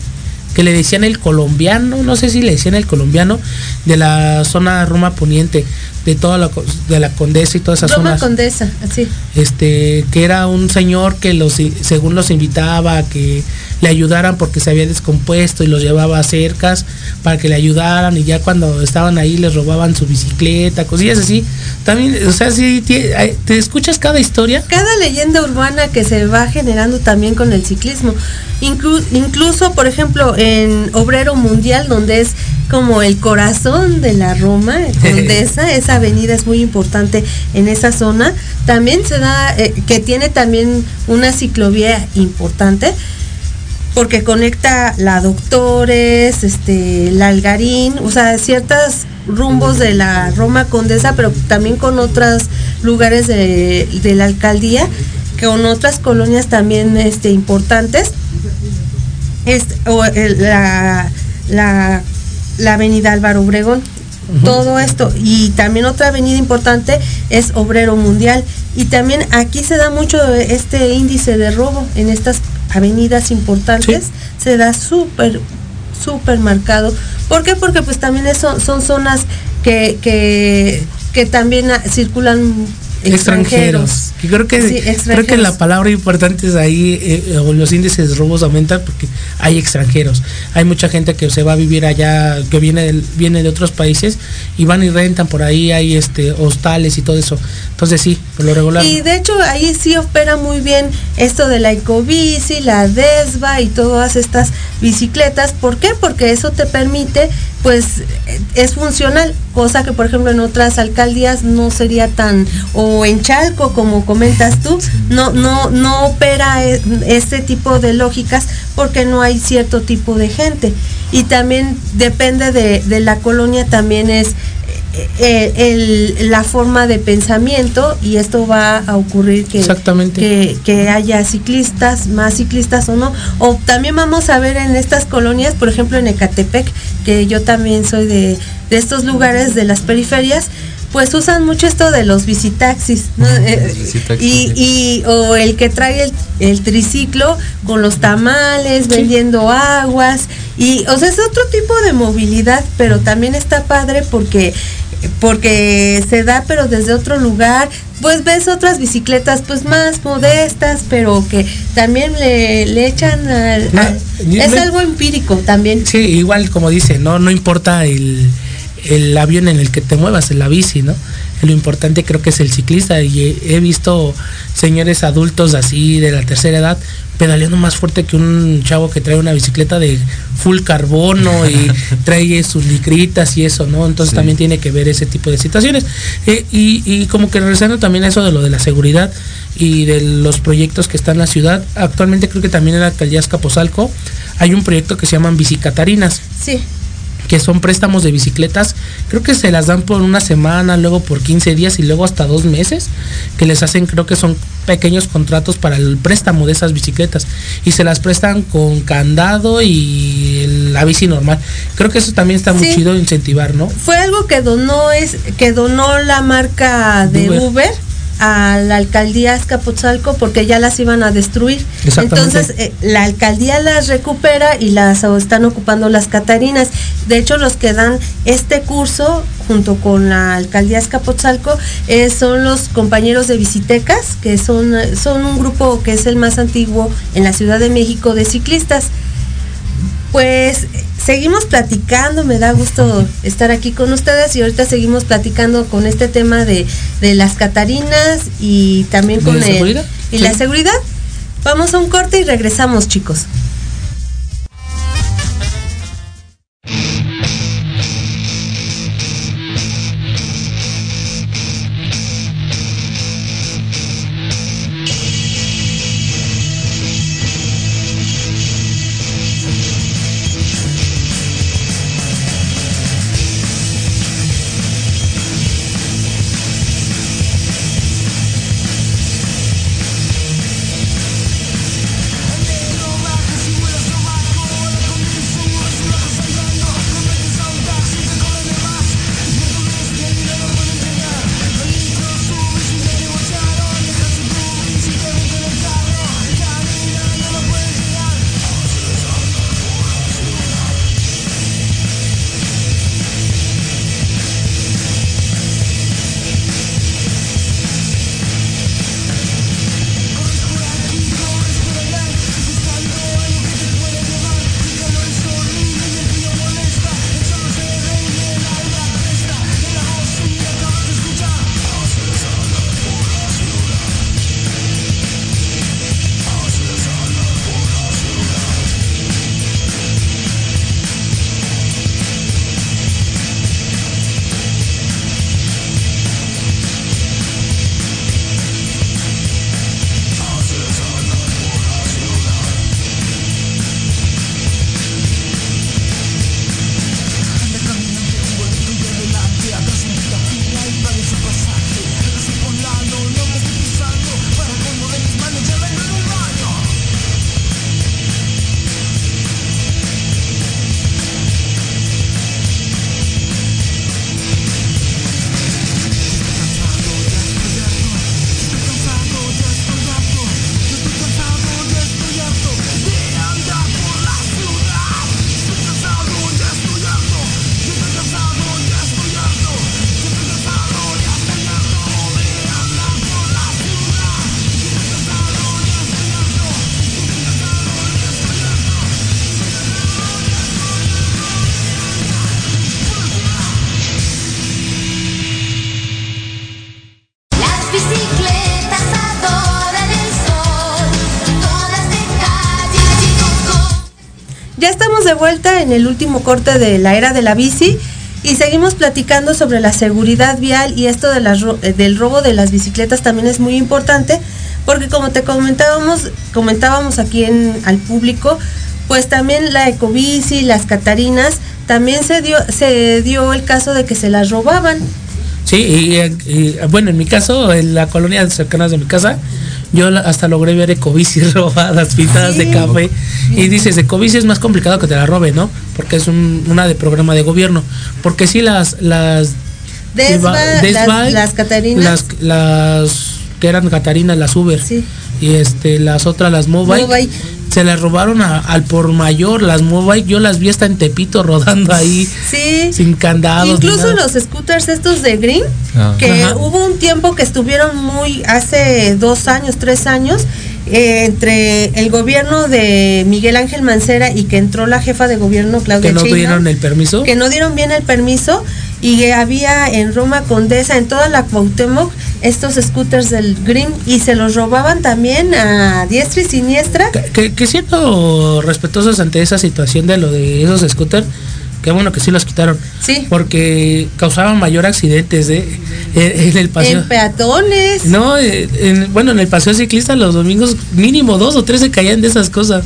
que le decían el colombiano, no sé si le decían el colombiano, de la zona Roma Poniente, de toda la, de la Condesa y todas esas Roma zonas Condesa, así. este que era un señor que los según los invitaba a que le ayudaran porque se había descompuesto y los llevaba a cercas para que le ayudaran y ya cuando estaban ahí les robaban su bicicleta, cosillas así. También, o sea, sí ay, te escuchas cada historia. Cada leyenda urbana que se va generando también con el ciclismo. Inclu- incluso, por ejemplo, en Obrero Mundial, donde es como el corazón de la Roma, *laughs* Condesa, esa avenida es muy importante en esa zona. También se da, eh, que tiene también una ciclovía importante porque conecta la Doctores, este, la Algarín, o sea, ciertos rumbos de la Roma Condesa, pero también con otros lugares de, de la alcaldía, con otras colonias también este, importantes. Este, o, el- la, la, la avenida Álvaro Obregón. Todo esto. Y también otra avenida importante es Obrero Mundial. Y también aquí se da mucho este índice de robo en estas avenidas importantes. Sí. Se da súper, súper marcado. ¿Por qué? Porque pues también eso, son zonas que, que, que también circulan extranjeros. Y creo que Sí, creo que extranjeros. la palabra importante es ahí eh, o los índices de robos aumentan porque hay extranjeros. Hay mucha gente que se va a vivir allá, que viene del- viene de otros países y van y rentan por ahí, hay este hostales y todo eso. Entonces sí, por lo regular. Y de hecho ahí sí opera muy bien esto de la ecobici, la desva y todas estas bicicletas. ¿Por qué? Porque eso te permite, pues eh, es funcional, cosa que por ejemplo en otras alcaldías no sería tan, o en Chalco como comentas tú, no, no, no opera e- este tipo de lógicas porque no hay cierto tipo de gente. Y también depende de, de la colonia, también es eh, el- la forma de pensamiento y esto va a ocurrir que, Exactamente. que, que haya ciclistas, más ciclistas o no. O también vamos a ver en estas colonias, por ejemplo en Ecatepec, que yo también soy de, de estos lugares de las periferias, pues usan mucho esto de los visitaxis, ¿no? Eh, y, y o el que trae el, el triciclo con los tamales, vendiendo aguas, y o sea, es otro tipo de movilidad, pero también está padre porque porque se da pero desde otro lugar pues ves otras bicicletas pues más modestas pero que también le, le echan al, No, al- yo es me- algo empírico también Sí, igual como dice, no, no importa el, el avión en el que te muevas, en la bici, ¿no? Lo importante creo que es el ciclista y he, he visto señores adultos así de la tercera edad pedaleando más fuerte que un chavo que trae una bicicleta de full carbono y *laughs* trae sus licritas y eso, ¿no? Entonces Sí. también tiene que ver ese tipo de situaciones. Eh, y, y como que regresando también a eso de lo de la seguridad y de los proyectos que están en la ciudad, actualmente creo que también en la alcaldía Escaposalco hay un proyecto que se llaman bicicatarinas sí que son préstamos de bicicletas, creo que se las dan por una semana, luego por 15 días y luego hasta dos meses, que les hacen, creo que son pequeños contratos para el préstamo de esas bicicletas y se las prestan con candado y la bici normal. Creo que eso también está muy Sí. chido incentivar, ¿no? fue algo que donó es que donó la marca de Uber. Uber, a la alcaldía Azcapotzalco porque ya las iban a destruir. Entonces eh, la alcaldía las recupera y las están ocupando las Catarinas. De hecho los que dan este curso junto con la alcaldía Azcapotzalco eh, son los compañeros de Visitecas que son eh, son un grupo que es el más antiguo en la Ciudad de México de ciclistas. Pues seguimos platicando, me da gusto estar aquí con ustedes y ahorita seguimos platicando con este tema de, de las Catarinas y también ¿De con el- seguridad? y Sí. la seguridad. Vamos a un corte y regresamos, chicos. En el último corte de la era de la bici y seguimos platicando sobre la seguridad vial y esto eh, del robo de las bicicletas también es muy importante porque como te comentábamos comentábamos aquí al público pues también la ecobici las catarinas también se dio se dio el caso de que se las robaban Sí, y, y, bueno, en mi caso, en la colonia cercanas de mi casa, yo hasta logré ver ecobicis *laughs* robadas, pintadas de Sí. café. Y dices, ecobici es más complicado que te la robe, ¿no? Porque es un- una de programa de gobierno. Porque sí, las, las Desva, Desva, las, las Catarinas. las, las que eran Catarinas, las Uber. Y este, las otras, las Mobile. Mobile. Se las robaron a- al por mayor, las Mobile. Yo las vi hasta en Tepito rodando ahí. Sí. Sin candados. Incluso los scooters estos de Green, Ah. que Ajá. hubo un tiempo que estuvieron muy, hace dos años, tres años, eh, entre el gobierno de Miguel Ángel Mancera y que entró la jefa de gobierno Claudia que no dieron el permiso. que no dieron bien el permiso y había en Roma Condesa, en toda la Cuauhtémoc, estos scooters del Green y se los robaban también a diestra y siniestra. que, que siendo respetuosos ante esa situación de lo de esos scooters, qué bueno que sí los quitaron. Sí. Porque causaban mayor accidentes de, en, en el paseo. En peatones. No, eh, en- bueno, en el paseo ciclista los domingos mínimo dos o tres se caían de esas cosas.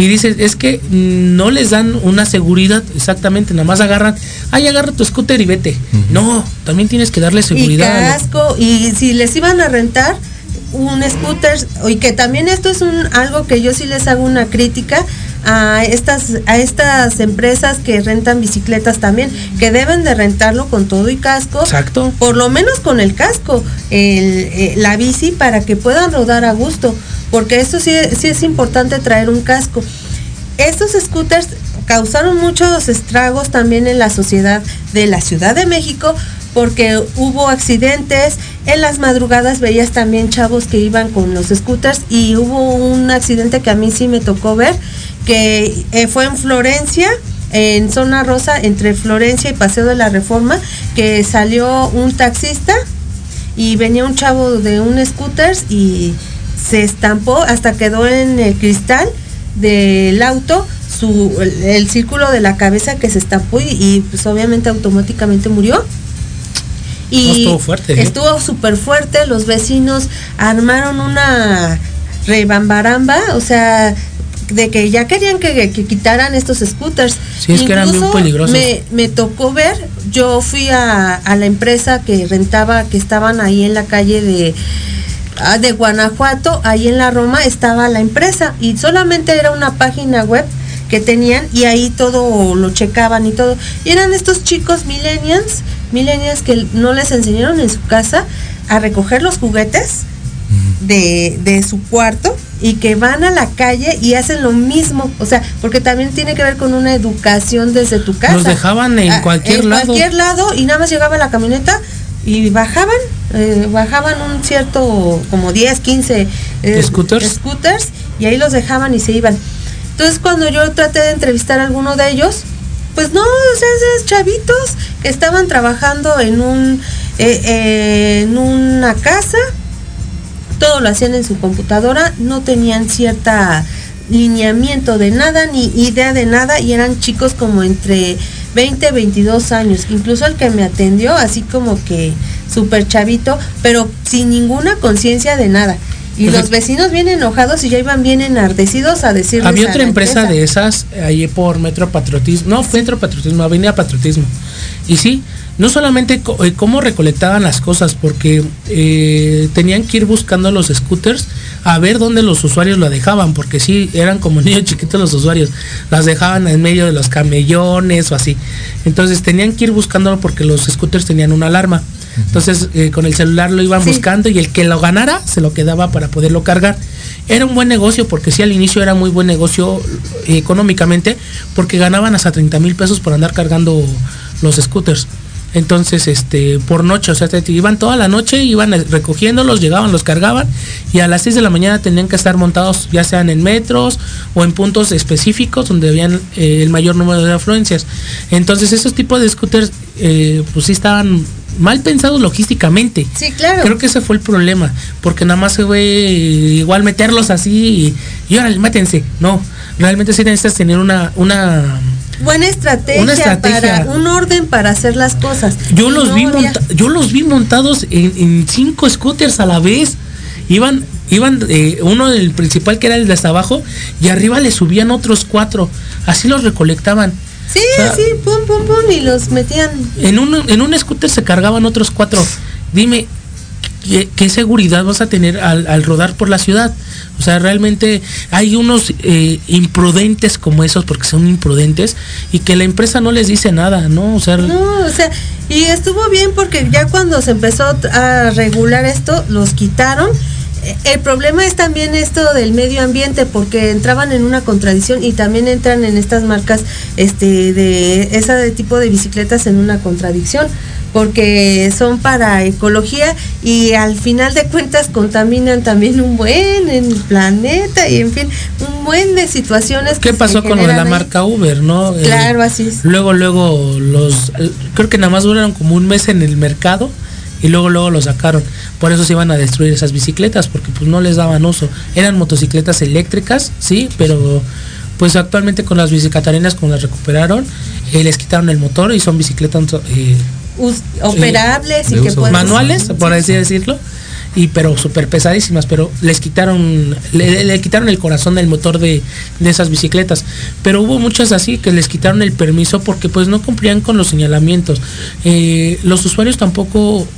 Y dices, es que no les dan una seguridad exactamente, nada más agarran, ay, agarra tu scooter y vete. No, también tienes que darle y seguridad. lo- casco y si les iban a rentar un scooter y que también esto es un algo que yo sí les hago una crítica a estas a estas empresas que rentan bicicletas también que deben de rentarlo con todo y casco. Exacto. por lo menos con el casco el, eh, la bici para que puedan rodar a gusto. Porque esto sí, sí es importante traer un casco. Estos scooters causaron muchos estragos también en la sociedad de la Ciudad de México porque hubo accidentes, en las madrugadas veías también chavos que iban con los scooters y hubo un accidente que a mí sí me tocó ver, que eh, fue en Florencia, en zona rosa, entre Florencia y Paseo de la Reforma, que salió un taxista y venía un chavo de un scooter y se estampó hasta quedó en el cristal del auto su el, el círculo de la cabeza que se estampó y, y, pues obviamente automáticamente murió y No, estuvo fuerte, ¿eh? estuvo súper fuerte los vecinos armaron una rebambaramba o sea de que ya querían que, que quitaran estos scooters Sí, es que eran Incluso peligrosos. me, me tocó ver, yo fui a, a la empresa que rentaba, que estaban ahí en la calle de, ah, de Guanajuato, ahí en la Roma estaba la empresa y solamente era una página web que tenían y ahí todo lo checaban y todo. Y eran estos chicos millennials, millennials que no les enseñaron en su casa a recoger los juguetes de, de su cuarto y que van a la calle y hacen lo mismo, o sea, porque también tiene que ver con una educación desde tu casa. Los dejaban en Ah, cualquier en lado. cualquier lado y nada más llegaba la camioneta y bajaban, eh, bajaban un cierto como 10, 15 eh, ¿Scooters? scooters y ahí los dejaban y se iban. Entonces cuando yo traté de entrevistar a alguno de ellos, pues no, o sea, esos chavitos que estaban trabajando en un eh, en una casa, todo lo hacían en su computadora, no tenían cierta lineamiento de nada ni idea de nada y eran chicos como entre 20 22 años. Incluso el que me atendió así como que súper chavito pero sin ninguna conciencia de nada. Y Pues los vecinos bien enojados y ya iban bien enardecidos a decirles Había a otra empresa de esas ahí por Metro Patriotismo, no, Metro Patriotismo, Avenida Patriotismo. Y sí, no solamente eh, cómo recolectaban las cosas, porque eh, tenían que ir buscando los scooters a ver dónde los usuarios lo dejaban, porque sí, eran como *laughs* niños chiquitos los usuarios, las dejaban en medio de los camellones o así. Entonces tenían que ir buscándolo porque los scooters tenían una alarma. Entonces eh, con el celular lo iban Sí. buscando y el que lo ganara se lo quedaba para poderlo cargar. Era un buen negocio porque sí al inicio era muy buen negocio eh, económicamente porque ganaban hasta 30 mil pesos por andar cargando los scooters. Entonces, este, por noche, o sea, iban toda la noche, iban recogiéndolos, llegaban, los cargaban y a las 6 de la mañana tenían que estar montados ya sean en metros o en puntos específicos donde habían eh, el mayor número de afluencias. Entonces, esos tipos de scooters, eh, pues sí estaban mal pensados logísticamente. Sí, claro. Creo que ese fue el problema, porque nada más se ve igual meterlos así y, y órale, métense. No, realmente sí necesitas tener una, una buena estrategia, Una estrategia. para un orden para hacer las cosas yo los no vi había- yo los vi montados en, en cinco scooters a la vez. Iban, iban eh, uno del principal que era el de hasta abajo, y arriba le subían otros cuatro. Así los recolectaban. Sí O sea, sí pum pum pum y los metían En un, en un scooter se cargaban otros cuatro. Dime, ¿qué, qué seguridad vas a tener al, al rodar por la ciudad? O sea, realmente hay unos eh, imprudentes como esos, porque son imprudentes, y que la empresa no les dice nada, ¿no? O sea, No, o sea, y estuvo bien porque ya cuando se empezó a regular esto, los quitaron. Eh, El problema es también esto del medio ambiente, porque entraban en una contradicción y también entran en estas marcas este, de ese tipo de bicicletas en una contradicción, porque son para ecología y al final de cuentas contaminan también un buen en el planeta y en fin, un buen de situaciones. ¿qué que pasó con lo de la ahí. marca Uber, no? Eh, Claro, así es. Luego, luego los, eh, creo que nada más duraron como un mes en el mercado y luego, luego lo sacaron. Por eso se iban a destruir esas bicicletas, porque pues no les daban uso. Eran motocicletas eléctricas, sí, pero pues actualmente con las bicicatarinas como las recuperaron, eh, les quitaron el motor y son bicicletas eh, operables de y que pueden manuales, por así decirlo, y pero súper pesadísimas, pero les quitaron, le, le quitaron el corazón del motor de, de esas bicicletas. Pero hubo muchas así que les quitaron el permiso porque pues no cumplían con los señalamientos. Eh, los usuarios tampoco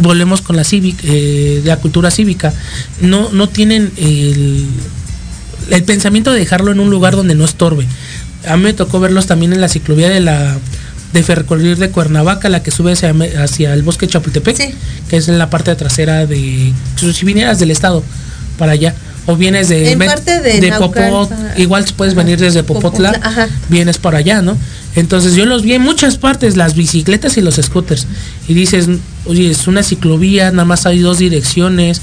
volvemos con la cívica, eh, la cultura cívica, no, no tienen el, el pensamiento de dejarlo en un lugar donde no estorbe. A mí me tocó verlos también en la ciclovía de la de ferrocarril de Cuernavaca, la que sube hacia, hacia el bosque de Chapultepec, Sí. que es en la parte trasera de si vinieras del estado para allá o vienes de de Naucalpan, Popot, igual puedes venir desde Popotla, Popotla, ajá. vienes por allá, ¿no? Entonces yo los vi en muchas partes, las bicicletas y los scooters. Y dices, oye, es una ciclovía, nada más hay dos direcciones.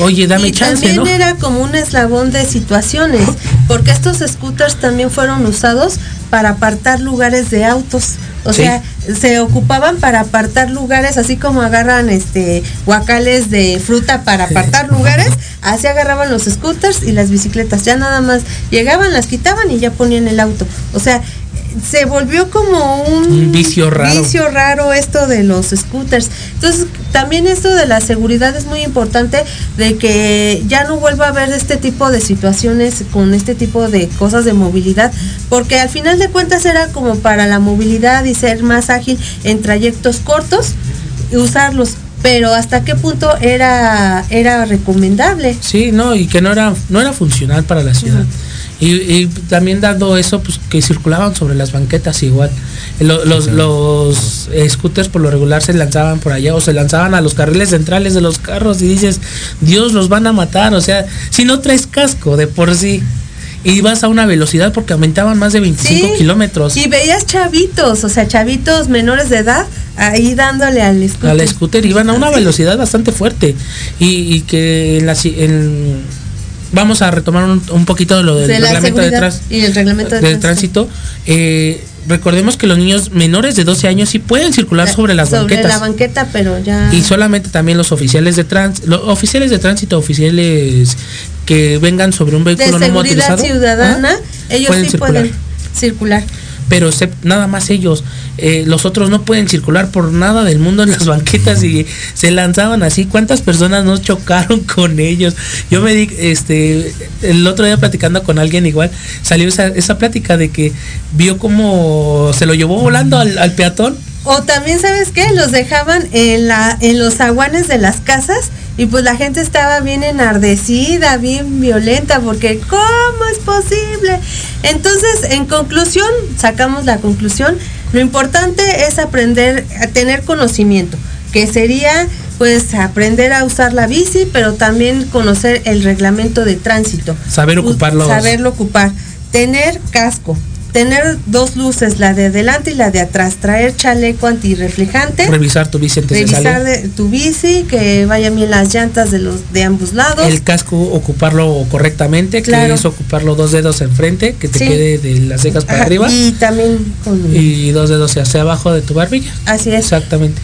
Oye, dame y chance, también ¿no? era como un eslabón de situaciones, porque estos scooters también fueron usados para apartar lugares de autos. O Sí. sea, se ocupaban para apartar lugares, así como agarran este guacales de fruta para apartar lugares, así agarraban los scooters y las bicicletas. Ya nada más llegaban, las quitaban y ya ponían el auto. O sea, se volvió como un, Un vicio raro. vicio raro esto de los scooters. Entonces, también esto de la seguridad es muy importante de que ya no vuelva a haber este tipo de situaciones con este tipo de cosas de movilidad, porque al final de cuentas era como para la movilidad y ser más ágil en trayectos cortos y usarlos. Pero hasta qué punto era era recomendable. Sí, no, y que no era, no era funcional para la ciudad. Y, y también dando eso, pues que circulaban sobre las banquetas igual. Lo- los, los scooters por lo regular se lanzaban por allá o se lanzaban a los carriles centrales de los carros y dices, Dios los van a matar. O sea, si no traes casco de por sí y vas a una velocidad porque aumentaban más de 25 Sí, kilómetros Y veías chavitos, o sea, chavitos menores de edad ahí dándole al scooter. al scooter iban a una velocidad bastante fuerte y, y que en la, en- vamos a retomar un, un poquito de lo del de la reglamento de, y el reglamento de tránsito eh, recordemos que los niños menores de 12 años sí pueden circular sobre las sobre banquetas la banqueta, pero ya y solamente también los oficiales de tránsito los oficiales de tránsito oficiales que vengan sobre un de vehículo no seguridad motorizado ciudadana, ¿ah? ellos pueden sí circular pueden circular. Pero nada más ellos. Eh, los otros no pueden circular por nada del mundo en las *laughs* banquetas y se lanzaban así. ¿Cuántas personas no chocaron *laughs* con ellos? Yo me di, este, el otro día platicando con alguien igual, salió esa, esa plática de que vio como se lo llevó volando al, al peatón. O también, ¿sabes qué? Los dejaban en la en los aguanes de las casas y pues la gente estaba bien enardecida, bien violenta, porque ¿cómo es posible? Entonces, en conclusión, sacamos la conclusión, lo importante es aprender a tener conocimiento, que sería pues aprender a usar la bici, pero también conocer el reglamento de tránsito. Saber ocuparlos. Saberlo ocupar. Tener casco. Tener dos luces, la de adelante y la de atrás. Traer chaleco antirreflejante. Revisar tu bici antes de Revisar salir. de- tu bici, que vayan bien las llantas de los de ambos lados. El casco ocuparlo correctamente, Claro. que es ocuparlo dos dedos enfrente, que te Sí. quede de las cejas para Ajá, arriba Y también con... y dos dedos hacia abajo de tu barbilla. Así es. Exactamente.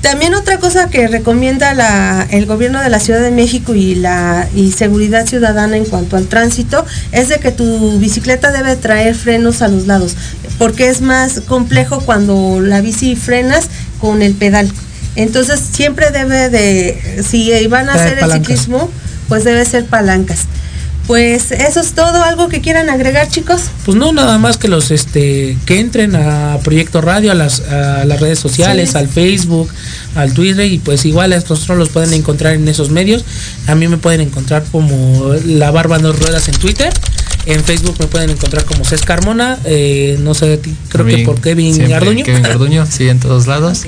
También otra cosa que recomienda la, el gobierno de la Ciudad de México y la y seguridad ciudadana en cuanto al tránsito es de que tu bicicleta debe traer frenos a los lados, porque es más complejo cuando la bici frenas con el pedal. Entonces siempre debe de, si van a hacer el ciclismo, pues debe ser palancas. Pues eso es todo. ¿Algo que quieran agregar, chicos? Pues no, nada más que los este que entren a Proyecto Radio, a las, a las redes sociales, Sí. al Facebook, al Twitter y pues igual a nosotros los pueden encontrar en esos medios. A mí me pueden encontrar como La Barba Dos Ruedas en Twitter. En Facebook me pueden encontrar como Cés Carmona, eh, no sé, de ti, creo que por Kevin Garduño. Kevin Garduño, sí, en todos lados.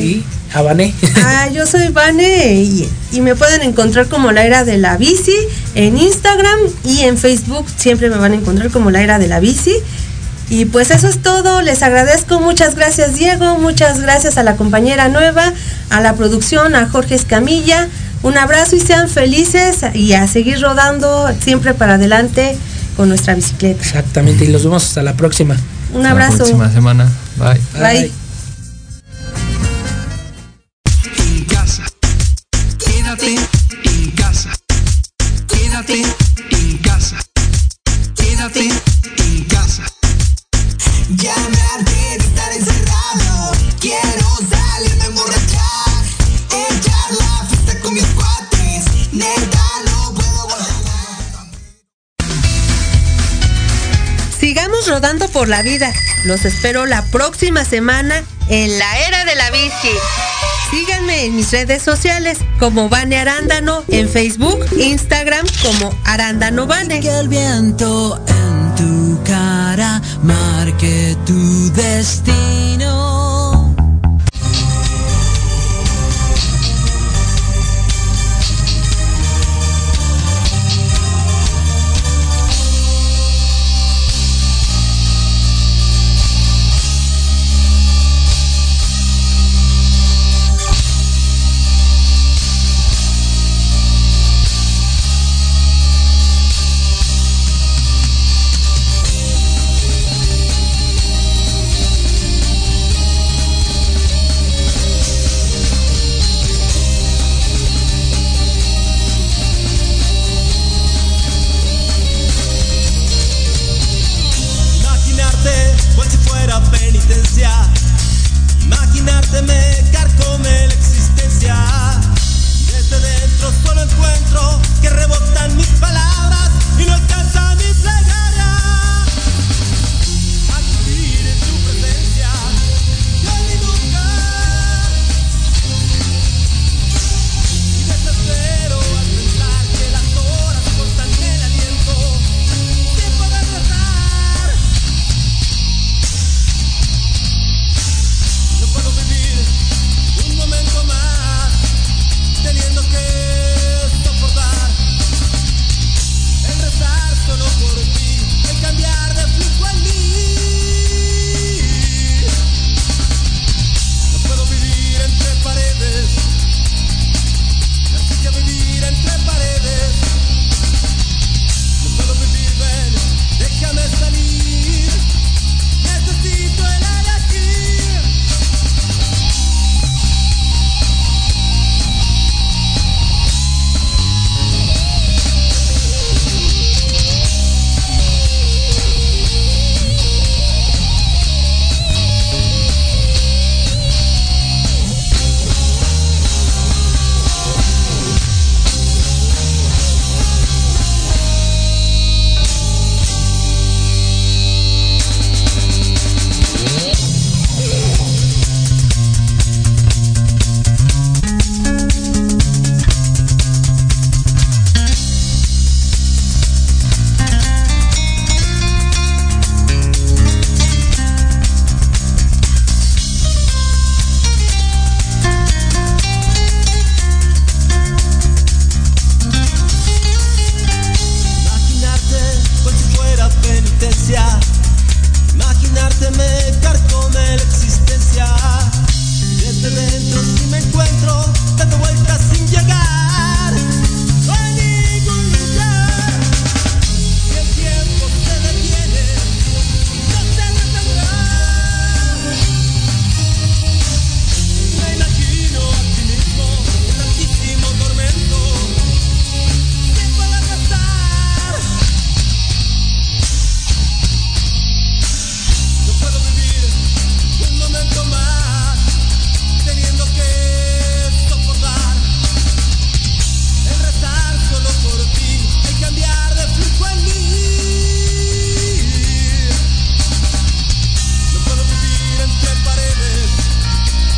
Y Abané. *laughs* Ah, yo soy Vane y, y me pueden encontrar como la era de la bici en Instagram y en Facebook siempre me van a encontrar como la era de la bici. Y pues eso es todo, les agradezco, muchas gracias Diego, muchas gracias a la compañera nueva, a la producción, a Jorge Escamilla, un abrazo y sean felices y a seguir rodando siempre para adelante con nuestra bicicleta. Exactamente, y los vemos hasta la próxima. Un Hasta abrazo. La próxima semana. Bye. Bye. En Quédate por la vida. Los espero la próxima semana en la era de la bici. Síganme en mis redes sociales como Vane Arándano en Facebook, Instagram como Arándano Vane. Que el viento en tu cara marque tu destino.